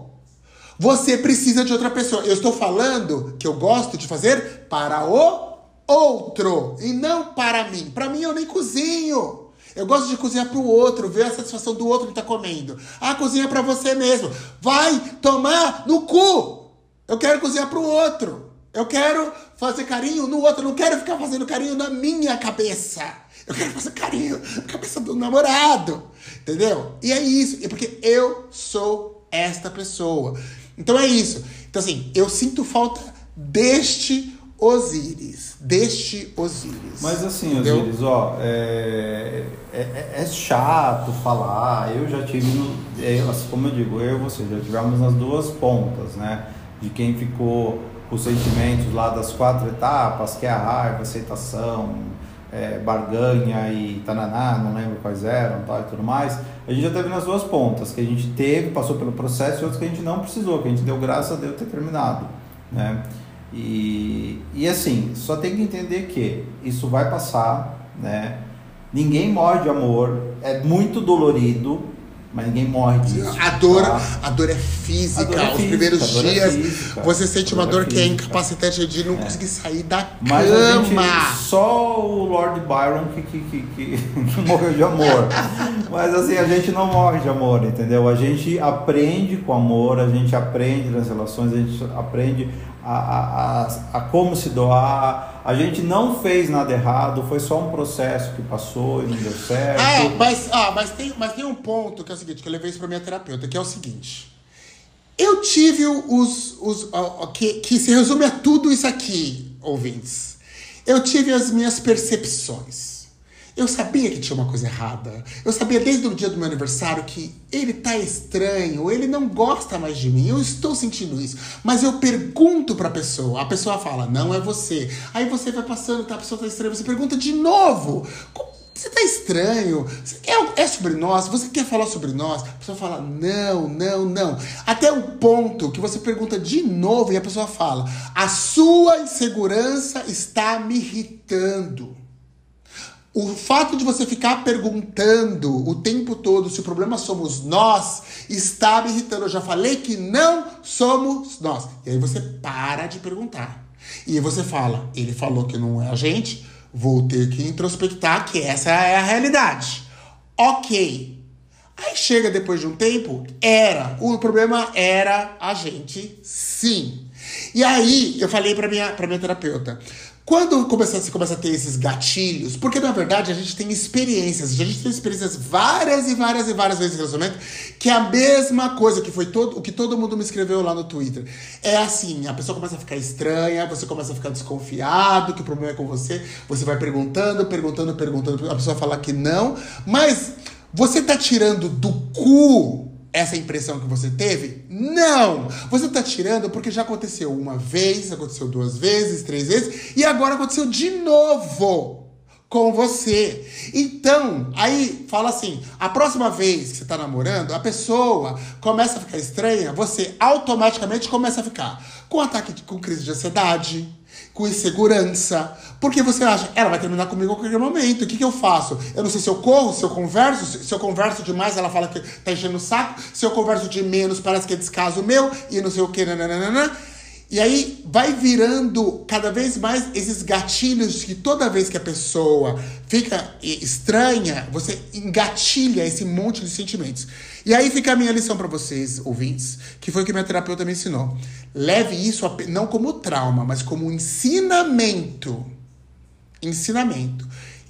Você precisa de outra pessoa. Eu estou falando que eu gosto de fazer para o outro e não para mim. Para mim eu nem cozinho. Eu gosto de cozinhar para o outro, ver a satisfação do outro que está comendo. Ah, cozinha para você mesmo. Vai tomar no cu. Eu quero cozinhar para o outro. Eu quero fazer carinho no outro, eu não quero ficar fazendo carinho na minha cabeça. Eu quero fazer carinho na cabeça do namorado. Entendeu? E é isso. É porque eu sou esta pessoa. Então é isso. Então, assim, eu sinto falta deste Osíris. Deste Osíris. Mas assim, entendeu? Osíris, ó, é, é, é, chato falar. Eu já tive, no, é, assim, como eu digo, eu e você já tivemos nas duas pontas, né? De quem ficou os sentimentos lá das quatro etapas, que é a raiva, aceitação, é, barganha e tananá, não lembro quais eram tal, e tudo mais, a gente já teve nas duas pontas, que a gente teve, passou pelo processo e outros que a gente não precisou, que a gente deu graças a Deus ter terminado, né? E, e assim, só tem que entender que isso vai passar, né? Ninguém morre de amor, é muito dolorido, mas ninguém morre disso. A dor, tá? a dor é física. Dor é Os física, primeiros é dias é você sente uma dor, que é incapacitante de não é. conseguir sair da mas cama. Gente, só o Lord Byron que, que, que, que morreu de amor. mas assim, a gente não morre de amor, entendeu? A gente aprende com amor, a gente aprende nas relações, a gente aprende a, a, a, como se doar. A gente não fez nada errado, foi só um processo que passou e não deu certo. Ah, mas, ah, mas, tem, mas tem um ponto que é o seguinte, que eu levei isso para minha terapeuta, que é o seguinte. Eu tive os. os que, que se resume a tudo isso aqui, ouvintes. Eu tive as minhas percepções. Eu sabia que tinha uma coisa errada. Eu sabia desde o dia do meu aniversário que ele tá estranho, ele não gosta mais de mim. Eu estou sentindo isso. Mas eu pergunto pra pessoa, a pessoa fala, não é você. Aí você vai passando, tá, a pessoa tá estranha, você pergunta de novo. Você tá estranho? É, é sobre nós? Você quer falar sobre nós? A pessoa fala, não, não, não. Até o ponto que você pergunta de novo e a pessoa fala, a sua insegurança está me irritando. O fato de você ficar perguntando o tempo todo se o problema somos nós está me irritando. Eu já falei que não somos nós. E aí você para de perguntar. E você fala, ele falou que não é a gente, vou ter que introspectar que essa é a realidade. Ok. Aí chega depois de um tempo, era. O problema era a gente, sim. E aí eu falei para minha, pra minha terapeuta: quando começa, você começa a ter esses gatilhos, porque na verdade a gente tem experiências, a gente tem experiências várias e várias e várias vezes em relacionamento, que é a mesma coisa que foi todo, o que todo mundo me escreveu lá no Twitter. É assim, a pessoa começa a ficar estranha, você começa a ficar desconfiado, que o problema é com você, você vai perguntando, perguntando, perguntando, a pessoa fala que não, mas você tá tirando do cu essa impressão que você teve? Não! Você tá tirando porque já aconteceu uma vez, aconteceu duas vezes, três vezes, e agora aconteceu de novo com você. Então, aí fala assim: a próxima vez que você tá namorando, a pessoa começa a ficar estranha, você automaticamente começa a ficar com ataque, com crise de ansiedade com insegurança. Porque você acha, ela vai terminar comigo a qualquer momento. O que, que eu faço? Eu não sei se eu corro, se eu converso. Se eu converso demais, ela fala que tá enchendo o saco. Se eu converso de menos, parece que é descaso meu. E não sei o que, nananana. E aí vai virando cada vez mais esses gatilhos que toda vez que a pessoa fica estranha, você engatilha esse monte de sentimentos. E aí fica a minha lição para vocês, ouvintes, que foi o que minha terapeuta me ensinou. Leve isso não como trauma, mas como ensinamento. Ensinamento.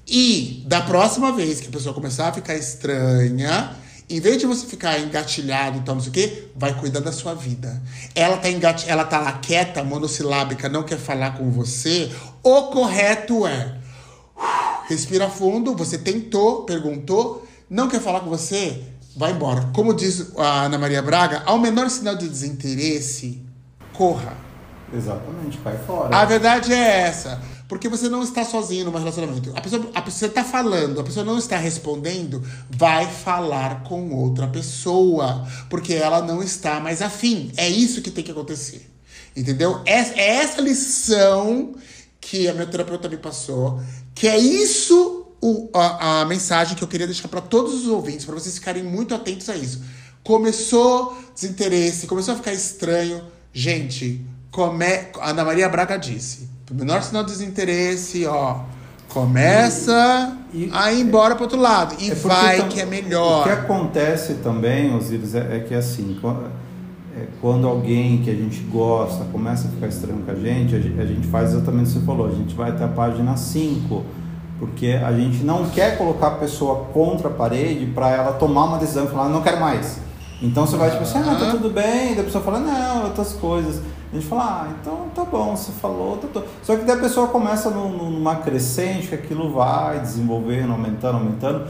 E da próxima vez que a pessoa começar a ficar estranha, em vez de você ficar engatilhado e tal, não sei o quê, vai cuidar da sua vida. Ela tá, engat... ela tá lá quieta, monossilábica, não quer falar com você. O correto é. Respira fundo, você tentou, perguntou, não quer falar com você, vai embora. Como diz a Ana Maria Braga, ao menor sinal de desinteresse, corra. Exatamente, cai fora. A verdade é essa. Porque você não está sozinho num relacionamento. A pessoa, a pessoa está falando, a pessoa não está respondendo, vai falar com outra pessoa. Porque ela não está mais afim. É isso que tem que acontecer. Entendeu? É, é essa lição que a minha terapeuta me passou. Que é isso o, a, a mensagem que eu queria deixar para todos os ouvintes, para vocês ficarem muito atentos a isso. Começou desinteresse, começou a ficar estranho. Gente, come... Ana Maria Braga disse o menor sinal de desinteresse, ó, começa e, a ir embora para outro lado. E é vai que é melhor. O que acontece também, Osiris, é, é que assim, quando, é, quando alguém que a gente gosta começa a ficar estranho com a gente, a gente faz exatamente o que você falou, a gente vai até a página 5 porque a gente não quer colocar a pessoa contra a parede para ela tomar uma decisão e falar, não quero mais. Então você vai tipo assim, ah, tá tudo bem, e a pessoa fala, não, outras coisas. A gente fala, ah, então tá bom, você falou, tá bom. Só que daí a pessoa começa numa crescente, que aquilo vai desenvolvendo, aumentando, aumentando.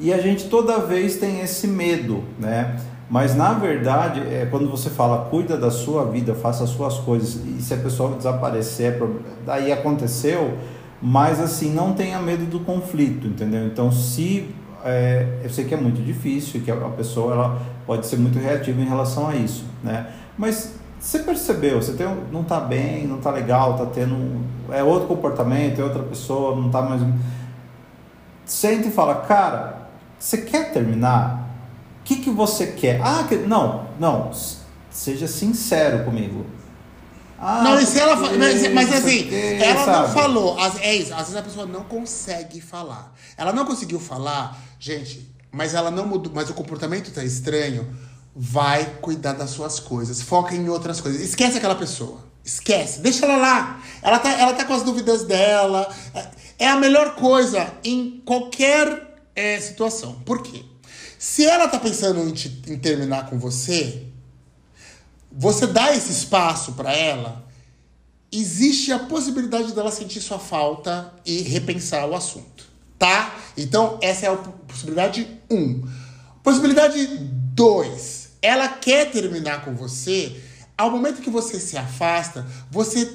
E a gente toda vez tem esse medo, né? Mas na verdade, é quando você fala, cuida da sua vida, faça as suas coisas, e se a pessoa desaparecer, é daí aconteceu, mas assim, não tenha medo do conflito, entendeu? Então, se é, eu sei que é muito difícil, que a pessoa ela pode ser muito reativa em relação a isso, né? Mas você percebeu, você tem, não está bem, não está legal, está tendo é outro comportamento, é outra pessoa, não está mais sente e fala, cara, você quer terminar? O que, que você quer? Ah, que... não, não, seja sincero comigo. Ah, não, e se ela mas, mas assim, ela sabe? não falou. É isso, às vezes a pessoa não consegue falar. Ela não conseguiu falar, gente, mas ela não mudou, mas o comportamento tá estranho vai cuidar das suas coisas. Foca em outras coisas. Esquece aquela pessoa. Esquece. Deixa ela lá. Ela tá, ela tá com as dúvidas dela. É a melhor coisa em qualquer é, situação. Por quê? Se ela tá pensando em, te, em terminar com você, você dá esse espaço para ela, existe a possibilidade dela sentir sua falta e repensar o assunto. Tá? Então, essa é a possibilidade 1. Um. Possibilidade 2 ela quer terminar com você, ao momento que você se afasta, você,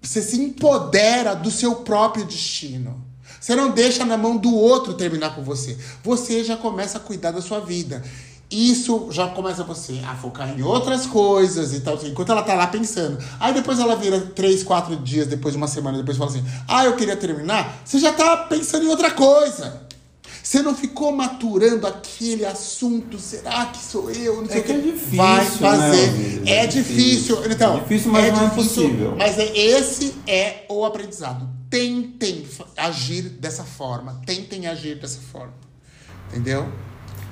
você se empodera do seu próprio destino. Você não deixa na mão do outro terminar com você. Você já começa a cuidar da sua vida. Isso já começa você a focar em outras coisas e tal. Enquanto ela tá lá pensando. Aí depois ela vira três, quatro dias, depois de uma semana, depois fala assim: Ah, eu queria terminar. Você já tá pensando em outra coisa. Você não ficou maturando aquele assunto, será que sou eu? Não sei é que, que é difícil. Vai né, fazer. Né, é, é difícil. difícil. Então, é difícil, mas é não difícil, é possível. Mas é, esse é o aprendizado. Tentem agir dessa forma. Tentem agir dessa forma. Entendeu?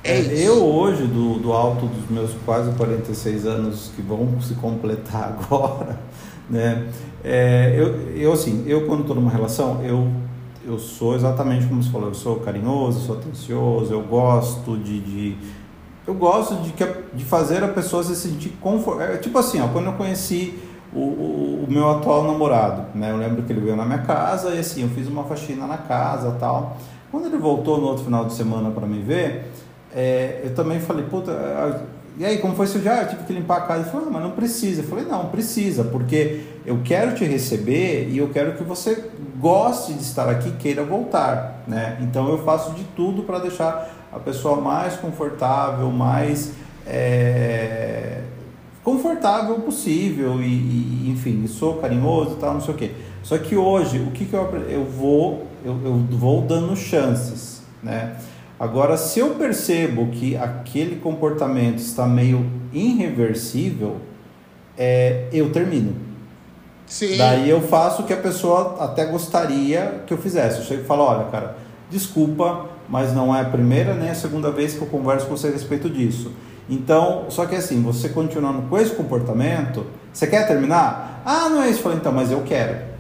É, é eu hoje, do, do alto dos meus quase 46 anos que vão se completar agora, né? É, eu, eu assim, eu quando estou numa relação, eu eu sou exatamente como você falou, eu sou carinhoso, sou atencioso, eu gosto de, de eu gosto de, de fazer a pessoa se sentir confortável. É, tipo assim, ó, quando eu conheci o, o, o, meu atual namorado, né? Eu lembro que ele veio na minha casa e assim, eu fiz uma faxina na casa tal. Quando ele voltou no outro final de semana para me ver, é, eu também falei, puta, e aí, como foi dia? Eu tive que limpar a casa. Ele falou, ah, mas não precisa. Eu falei, não, precisa, porque eu quero te receber e eu quero que você goste de estar aqui queira voltar, né? Então eu faço de tudo para deixar a pessoa mais confortável, mais é, confortável possível e, e, enfim, sou carinhoso e tal, não sei o quê. Só que hoje, o que, que eu eu vou eu, eu vou dando chances, né? Agora, se eu percebo que aquele comportamento está meio irreversível, é, eu termino. Sim. Daí eu faço o que a pessoa até gostaria que eu fizesse. Eu chego e falo, olha, cara, desculpa, mas não é a primeira nem a segunda vez que eu converso com você a respeito disso. Então, só que assim, você continuando com esse comportamento, você quer terminar? Ah, não é isso. Eu então, mas eu quero.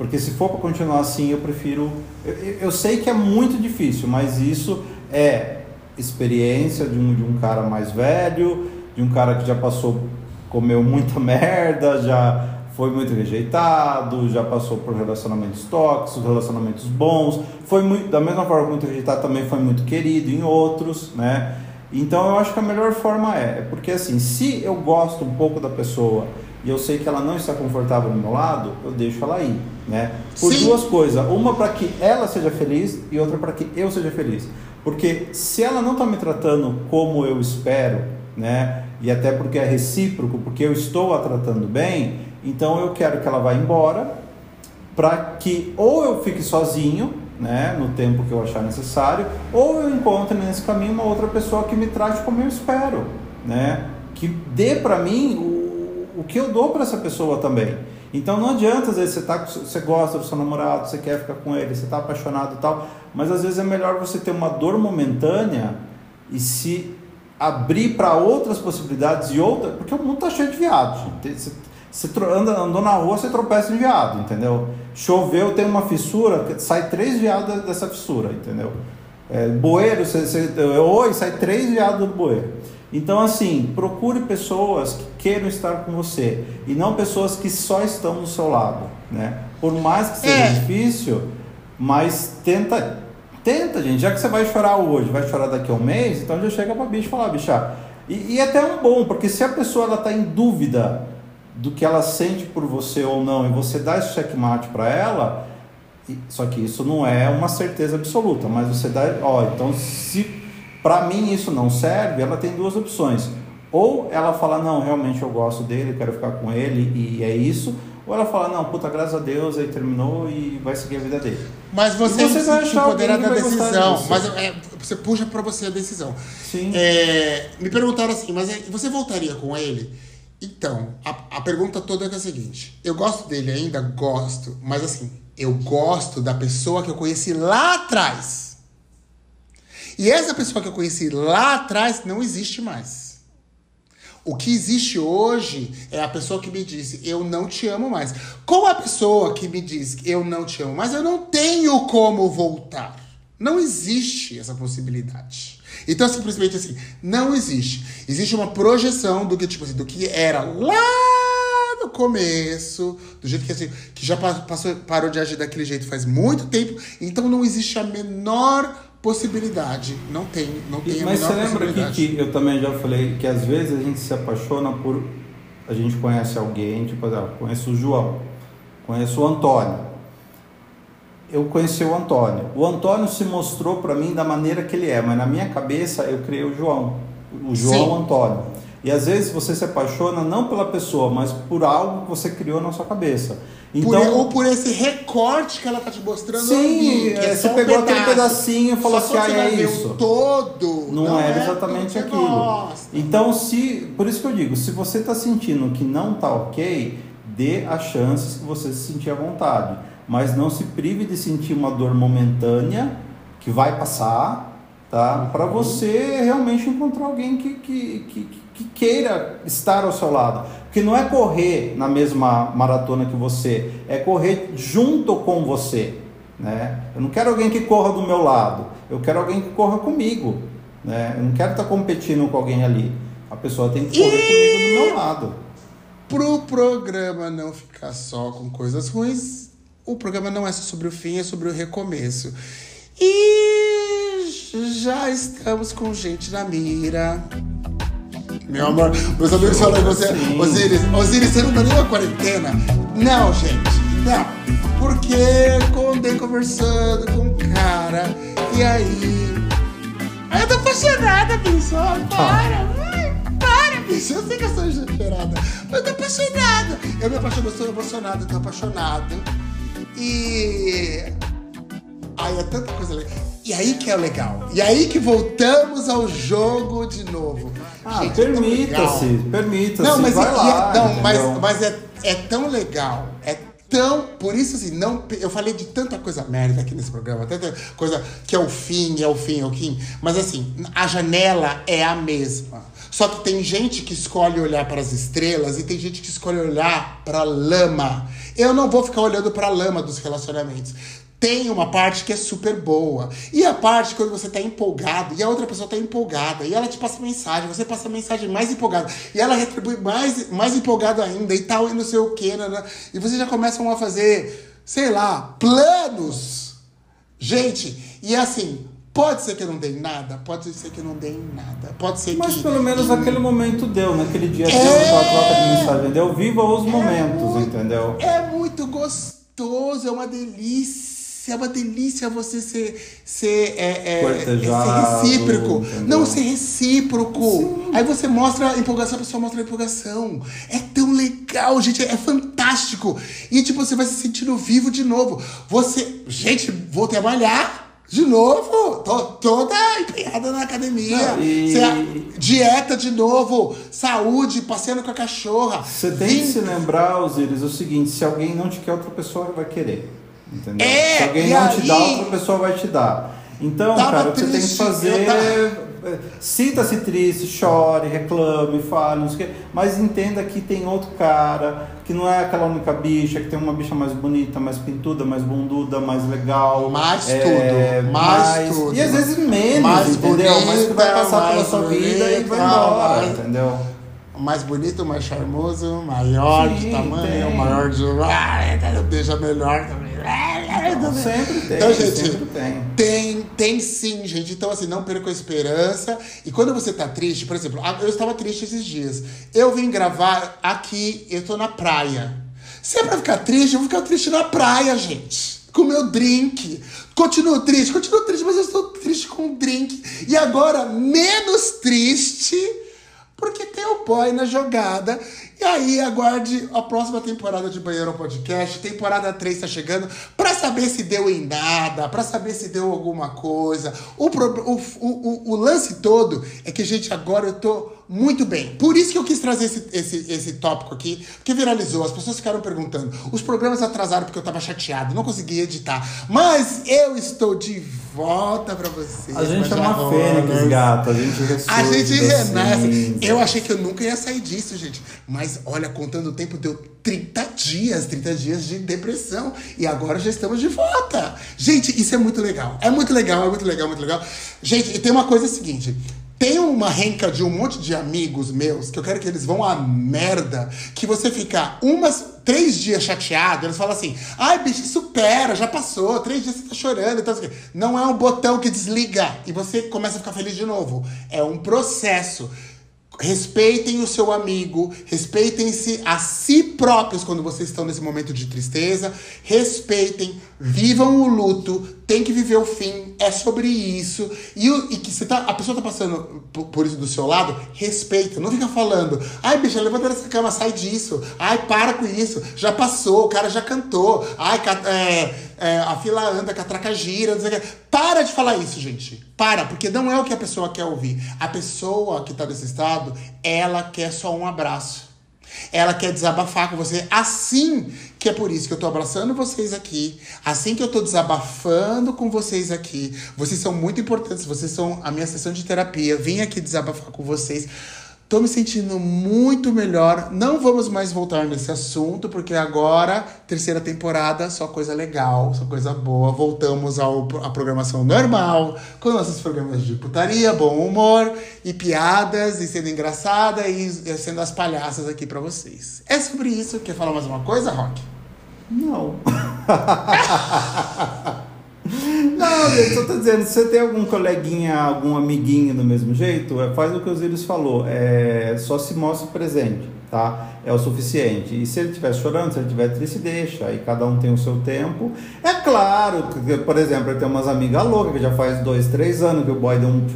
Porque se for para continuar assim, eu prefiro. Eu, eu, sei que é muito difícil, mas isso é experiência de um, de um cara mais velho, de um cara que já passou, comeu muita merda, já foi muito rejeitado, já passou por relacionamentos tóxicos, relacionamentos bons, foi muito, da mesma forma muito rejeitado, também foi muito querido em outros, né? Então eu acho que a melhor forma é, é porque assim, se eu gosto um pouco da pessoa e eu sei que ela não está confortável do meu lado, eu deixo ela ir, né? Por Sim. duas coisas, uma para que ela seja feliz e outra para que eu seja feliz. Porque se ela não está me tratando como eu espero, né? E até porque é recíproco, porque eu estou a tratando bem, então eu quero que ela vá embora para que ou eu fique sozinho, né, no tempo que eu achar necessário, ou eu encontre nesse caminho uma outra pessoa que me trate como eu espero, né? Que dê para mim o o que eu dou para essa pessoa também. Então não adianta, às vezes você, tá, você gosta do seu namorado, você quer ficar com ele, você está apaixonado e tal, mas às vezes é melhor você ter uma dor momentânea e se abrir para outras possibilidades e outras. Porque o mundo está cheio de viados. Você, você anda, andou na rua, você tropeça em viado, entendeu? Choveu, tem uma fissura, sai três viados dessa fissura, entendeu? É, bueiro, você, você, oi, sai três viados do bueiro. Então, assim, procure pessoas que queiram estar com você e não pessoas que só estão do seu lado, né? Por mais que seja é. difícil, mas tenta, tenta, gente. Já que você vai chorar hoje, vai chorar daqui a um mês, então já chega para bicho e falar, bicha. E, e é até um bom, porque se a pessoa ela está em dúvida do que ela sente por você ou não, e você dá esse checkmate para ela, só que isso não é uma certeza absoluta, mas você dá, ó, então se para mim isso não serve, ela tem duas opções. Ou ela fala, não, realmente eu gosto dele, quero ficar com ele e é isso. Ou ela fala, não, puta, graças a Deus, aí terminou e vai seguir a vida dele. Mas você, você vai achar poder da decisão. Mas é, você puxa para você a decisão. Sim. É, me perguntaram assim, mas é, você voltaria com ele? Então, a, a pergunta toda é a seguinte: eu gosto dele ainda? Gosto. Mas assim, eu gosto da pessoa que eu conheci lá atrás. E essa pessoa que eu conheci lá atrás não existe mais. O que existe hoje é a pessoa que me disse, eu não te amo mais. Com a pessoa que me diz, eu não te amo mais, eu não tenho como voltar. Não existe essa possibilidade. Então, simplesmente assim, não existe. Existe uma projeção do que, tipo assim, do que era lá no começo, do jeito que assim, que já passou, parou de agir daquele jeito faz muito tempo. Então não existe a menor possibilidade. Não tem, não tem Mas você lembra que, que eu também já falei que às vezes a gente se apaixona por. A gente conhece alguém, tipo, eu conheço o João, conheço o Antônio. Eu conheci o Antônio. O Antônio se mostrou para mim da maneira que ele é, mas na minha cabeça eu criei o João. O João Sim. Antônio. E às vezes você se apaixona não pela pessoa, mas por algo que você criou na sua cabeça. Então, por, ou por esse recorte que ela tá te mostrando sim, ali, é você pegou um aquele pedacinho e falou assim, ah, é isso. todo. Não, não era é exatamente aquilo. Gosta. Então, se, por isso que eu digo, se você está sentindo que não tá ok, dê as chances que você se sentir à vontade. Mas não se prive de sentir uma dor momentânea que vai passar, tá? Para você realmente encontrar alguém que, que, que, que queira estar ao seu lado. Porque não é correr na mesma maratona que você, é correr junto com você. Né? Eu não quero alguém que corra do meu lado, eu quero alguém que corra comigo. Né? Eu não quero estar competindo com alguém ali. A pessoa tem que correr e... comigo do meu lado. Pro programa não ficar só com coisas ruins, o programa não é só sobre o fim, é sobre o recomeço. E já estamos com gente na mira. Meu amor, meus amigos falam você, Osiris, Osiris, você não tá nem uma quarentena? Não, gente, não. Porque andei conversando com um cara, e aí. Aí eu tô apaixonada, bicho. Para, vai, para, bicho. Eu sei que eu sou exagerada, mas eu tô apaixonada. Eu me apaixono, eu sou emocionada, eu tô apaixonado. E. Ai, é tanta coisa legal. E aí que é legal. E aí que voltamos ao jogo de novo. Ah, permita-se, permita-se. Não, mas, vai é, lá, não, mas, mas é, é tão legal. É tão. Por isso, assim, não. Eu falei de tanta coisa merda aqui nesse programa, tanta coisa que é o fim, é o fim, é o fim. Mas assim, a janela é a mesma. Só que tem gente que escolhe olhar para as estrelas e tem gente que escolhe olhar para a lama. Eu não vou ficar olhando para a lama dos relacionamentos. Tem uma parte que é super boa. E a parte quando você tá empolgado e a outra pessoa tá empolgada. E ela te passa mensagem, você passa mensagem mais empolgada. E ela retribui mais, mais empolgado ainda e tal, e não sei o que, né, né? E vocês já começam a fazer, sei lá, planos. Gente, e assim, pode ser que eu não dei nada, pode ser que não dei nada. Pode ser Mas que. pelo menos naquele momento deu, naquele dia É. deu aquela troca de mensagem, deu viva os momentos, entendeu? É muito gostoso, é uma delícia. É uma delícia você ser, ser, é, é, ser recíproco. entendeu? Não ser recíproco. Aí você mostra a empolgação, a pessoa mostra a empolgação. É tão legal, gente. É fantástico. E tipo, você vai se sentindo vivo de novo. Você. Gente, vou trabalhar. De novo, tô toda empenhada na academia. Não, e- Você- dieta de novo, saúde, passeando com a cachorra. Você tem que Vim- se lembrar, Osiris, o seguinte, se alguém não te quer, outra pessoa vai querer. Entendeu? É, se alguém e não te dá, outra pessoa vai te dar. Então, cara, o que você tem que triste, fazer. tava- é, Sinta-se triste, chore, reclame, fale, não sei o quê, mas entenda que tem outro cara, que não é aquela única bicha, que tem uma bicha mais bonita, mais pintuda, mais bunduda, mais legal. Mais é, tudo, mais tudo. E às vezes menos, Mais entendeu? mas que vai bonita, passar pela mais sua vida e bonita, vai embora, mais- entendeu? mais bonito, mais charmoso, maior de Sim, tamanho, tem. maior de. Ah, Deixa melhor também. Não, sempre tem, Então, gente, sempre tem. Tem, tem sim, gente. Então, assim, não perca a esperança. E quando você tá triste, por exemplo, eu estava triste esses dias. Eu vim gravar aqui, eu tô na praia. Se é pra ficar triste, eu vou ficar triste na praia, gente. Com meu drink. Continuo triste, continuo triste, mas eu estou triste com o drink. E agora, menos triste, porque tem o boy na jogada. E aí, aguarde a próxima temporada de Banheiro Podcast. Temporada 3 tá chegando pra saber se deu em nada, pra saber se deu alguma coisa. O, pro- o, o, o, lance todo é que, gente, agora eu tô muito bem. Por isso que eu quis trazer esse, esse, esse tópico aqui, porque viralizou. As pessoas ficaram perguntando. Os programas atrasaram porque eu tava chateado, não consegui editar. Mas eu estou de volta pra vocês. A gente é uma fênix, Rollers. gato. A gente A gente renasce. cinzas. Eu achei que eu nunca ia sair disso, gente. Mas olha, contando o tempo, deu 30 dias, 30 dias de depressão. E agora já estamos de volta. Gente, isso é muito legal. É muito legal, é muito legal, muito legal. Gente, e tem uma coisa seguinte. Tem uma renca de um monte de amigos meus que eu quero que eles vão à merda. Que você ficar umas três dias chateado, eles falam assim: ai, bicho, supera, já passou, três dias você tá chorando e tal. não sei o quê." Não é um botão que desliga e você começa a ficar feliz de novo. É um processo. Respeitem o seu amigo, respeitem-se a si próprios quando vocês estão nesse momento de tristeza. Respeitem, vivam o luto, tem que viver o fim, é sobre isso. E, e que você tá, a pessoa tá passando por, por isso do seu lado, respeita, não fica falando, ai, bicha, levanta dessa cama, sai disso, ai, para com isso, já passou, o cara já cantou, ai, é, é, a fila anda, a catraca gira, não sei o que. Para de falar isso, gente. Para, porque não é o que a pessoa quer ouvir. A pessoa que tá nesse estado, ela quer só um abraço. Ela quer desabafar com você. Assim que é por isso que eu tô abraçando vocês aqui. Assim que eu tô desabafando com vocês aqui. Vocês são muito importantes. Vocês são a minha sessão de terapia. Vim aqui desabafar com vocês. Tô me sentindo muito melhor. Não vamos mais voltar nesse assunto, porque agora, terceira temporada, só coisa legal, só coisa boa. Voltamos ao, à programação normal, com nossos programas de putaria, bom humor e piadas, e sendo engraçada e, e sendo as palhaças aqui pra vocês. É sobre isso. Quer falar mais uma coisa, Rock? Não. Não, gente, só tô dizendo, se você tem algum coleguinha, algum amiguinho do mesmo jeito, é, faz o que o Osiris falou. É, só se mostra presente, tá? É o suficiente. E se ele estiver chorando, se ele estiver triste, deixa. Aí cada um tem o seu tempo. É claro que, por exemplo, eu tenho umas amigas loucas que já faz dois, três anos que o boy deu um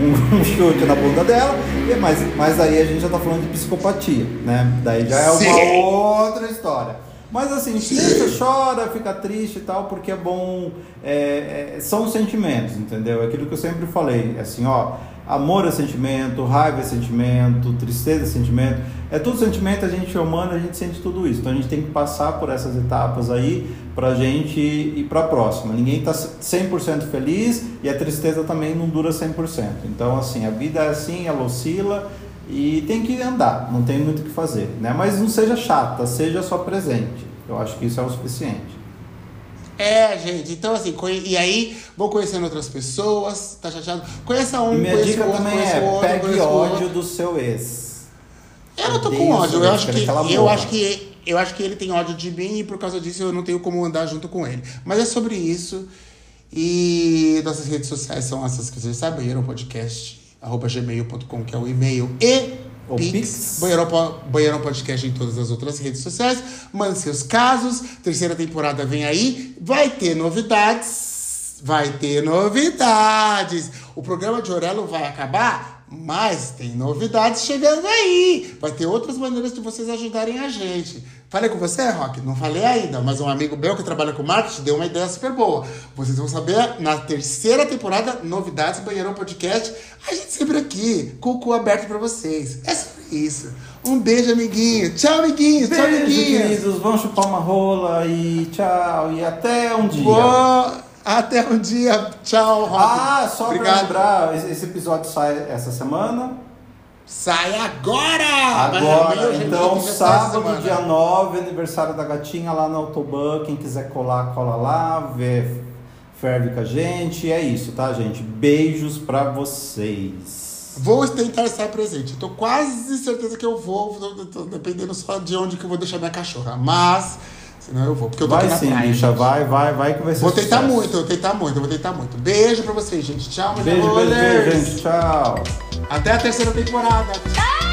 um, um, chute na bunda dela, mas, mas aí a gente já tá falando de psicopatia, né? Daí já é uma Sim. outra história. Mas assim, deixa, chora, fica triste e tal, porque é bom. É, é, são sentimentos, entendeu? Aquilo que eu sempre falei, assim, ó. Amor é sentimento, raiva é sentimento, tristeza é sentimento. É tudo sentimento, a gente é humano, a gente sente tudo isso. Então a gente tem que passar por essas etapas aí pra gente ir pra próxima. Ninguém tá 100% feliz e a tristeza também não dura 100%. Então, assim, a vida é assim, ela oscila e tem que andar, não tem muito o que fazer, né? Mas não seja chata, seja só presente. Eu acho que isso é o suficiente. É, gente, então assim, e aí vou conhecendo outras pessoas, tá chateado? Conheça um, e minha dica outro, também é, outro, pegue ódio do seu ex. Eu não tô com ódio, eu acho que eu acho que eu acho que ele tem ódio de mim e por causa disso eu não tenho como andar junto com ele. Mas é sobre isso. E nossas redes sociais são essas que vocês sabem, o podcast, arroba gmail.com, que é o e-mail, e o Pix. Banheirão, Banheirão Podcast em todas as outras redes sociais. Mande seus casos. Terceira temporada vem aí. Vai ter novidades. Vai ter novidades. O programa de Orelo vai acabar, mas tem novidades chegando aí. Vai ter outras maneiras de vocês ajudarem a gente. Falei com você, Rock? Não falei ainda, mas um amigo meu que trabalha com marketing deu uma ideia super boa. Vocês vão saber na terceira temporada, novidades Banheirão Podcast. A gente sempre aqui, com o cu aberto para vocês. É sobre isso. Um beijo, amiguinho. Tchau, amiguinhos. Beijo, tchau, amiguinhos. queridos. Vão chupar uma rola e tchau. E até um dia. Boa. Até um dia. Tchau, Rock. Ah, só Obrigado. pra lembrar, esse episódio sai essa semana. Sai agora! Agora, então, sábado, dia 9, aniversário da gatinha lá na Autoban. Quem quiser colar, cola lá, vê, ferve com a gente. É isso, tá, gente? Beijos pra vocês. Vou tentar estar presente. Tô quase certeza que eu vou, tô, dependendo só de onde que eu vou deixar minha cachorra. Mas, senão eu vou, porque eu tô vai aqui na sim, praia. Bicha, vai, vai, vai que vai ser Vou tentar sucesso. muito, vou tentar muito, vou tentar muito. Beijo pra vocês, gente. Tchau, Beijo, beijo, beijo, gente. Tchau. Até a terceira temporada. Tchau!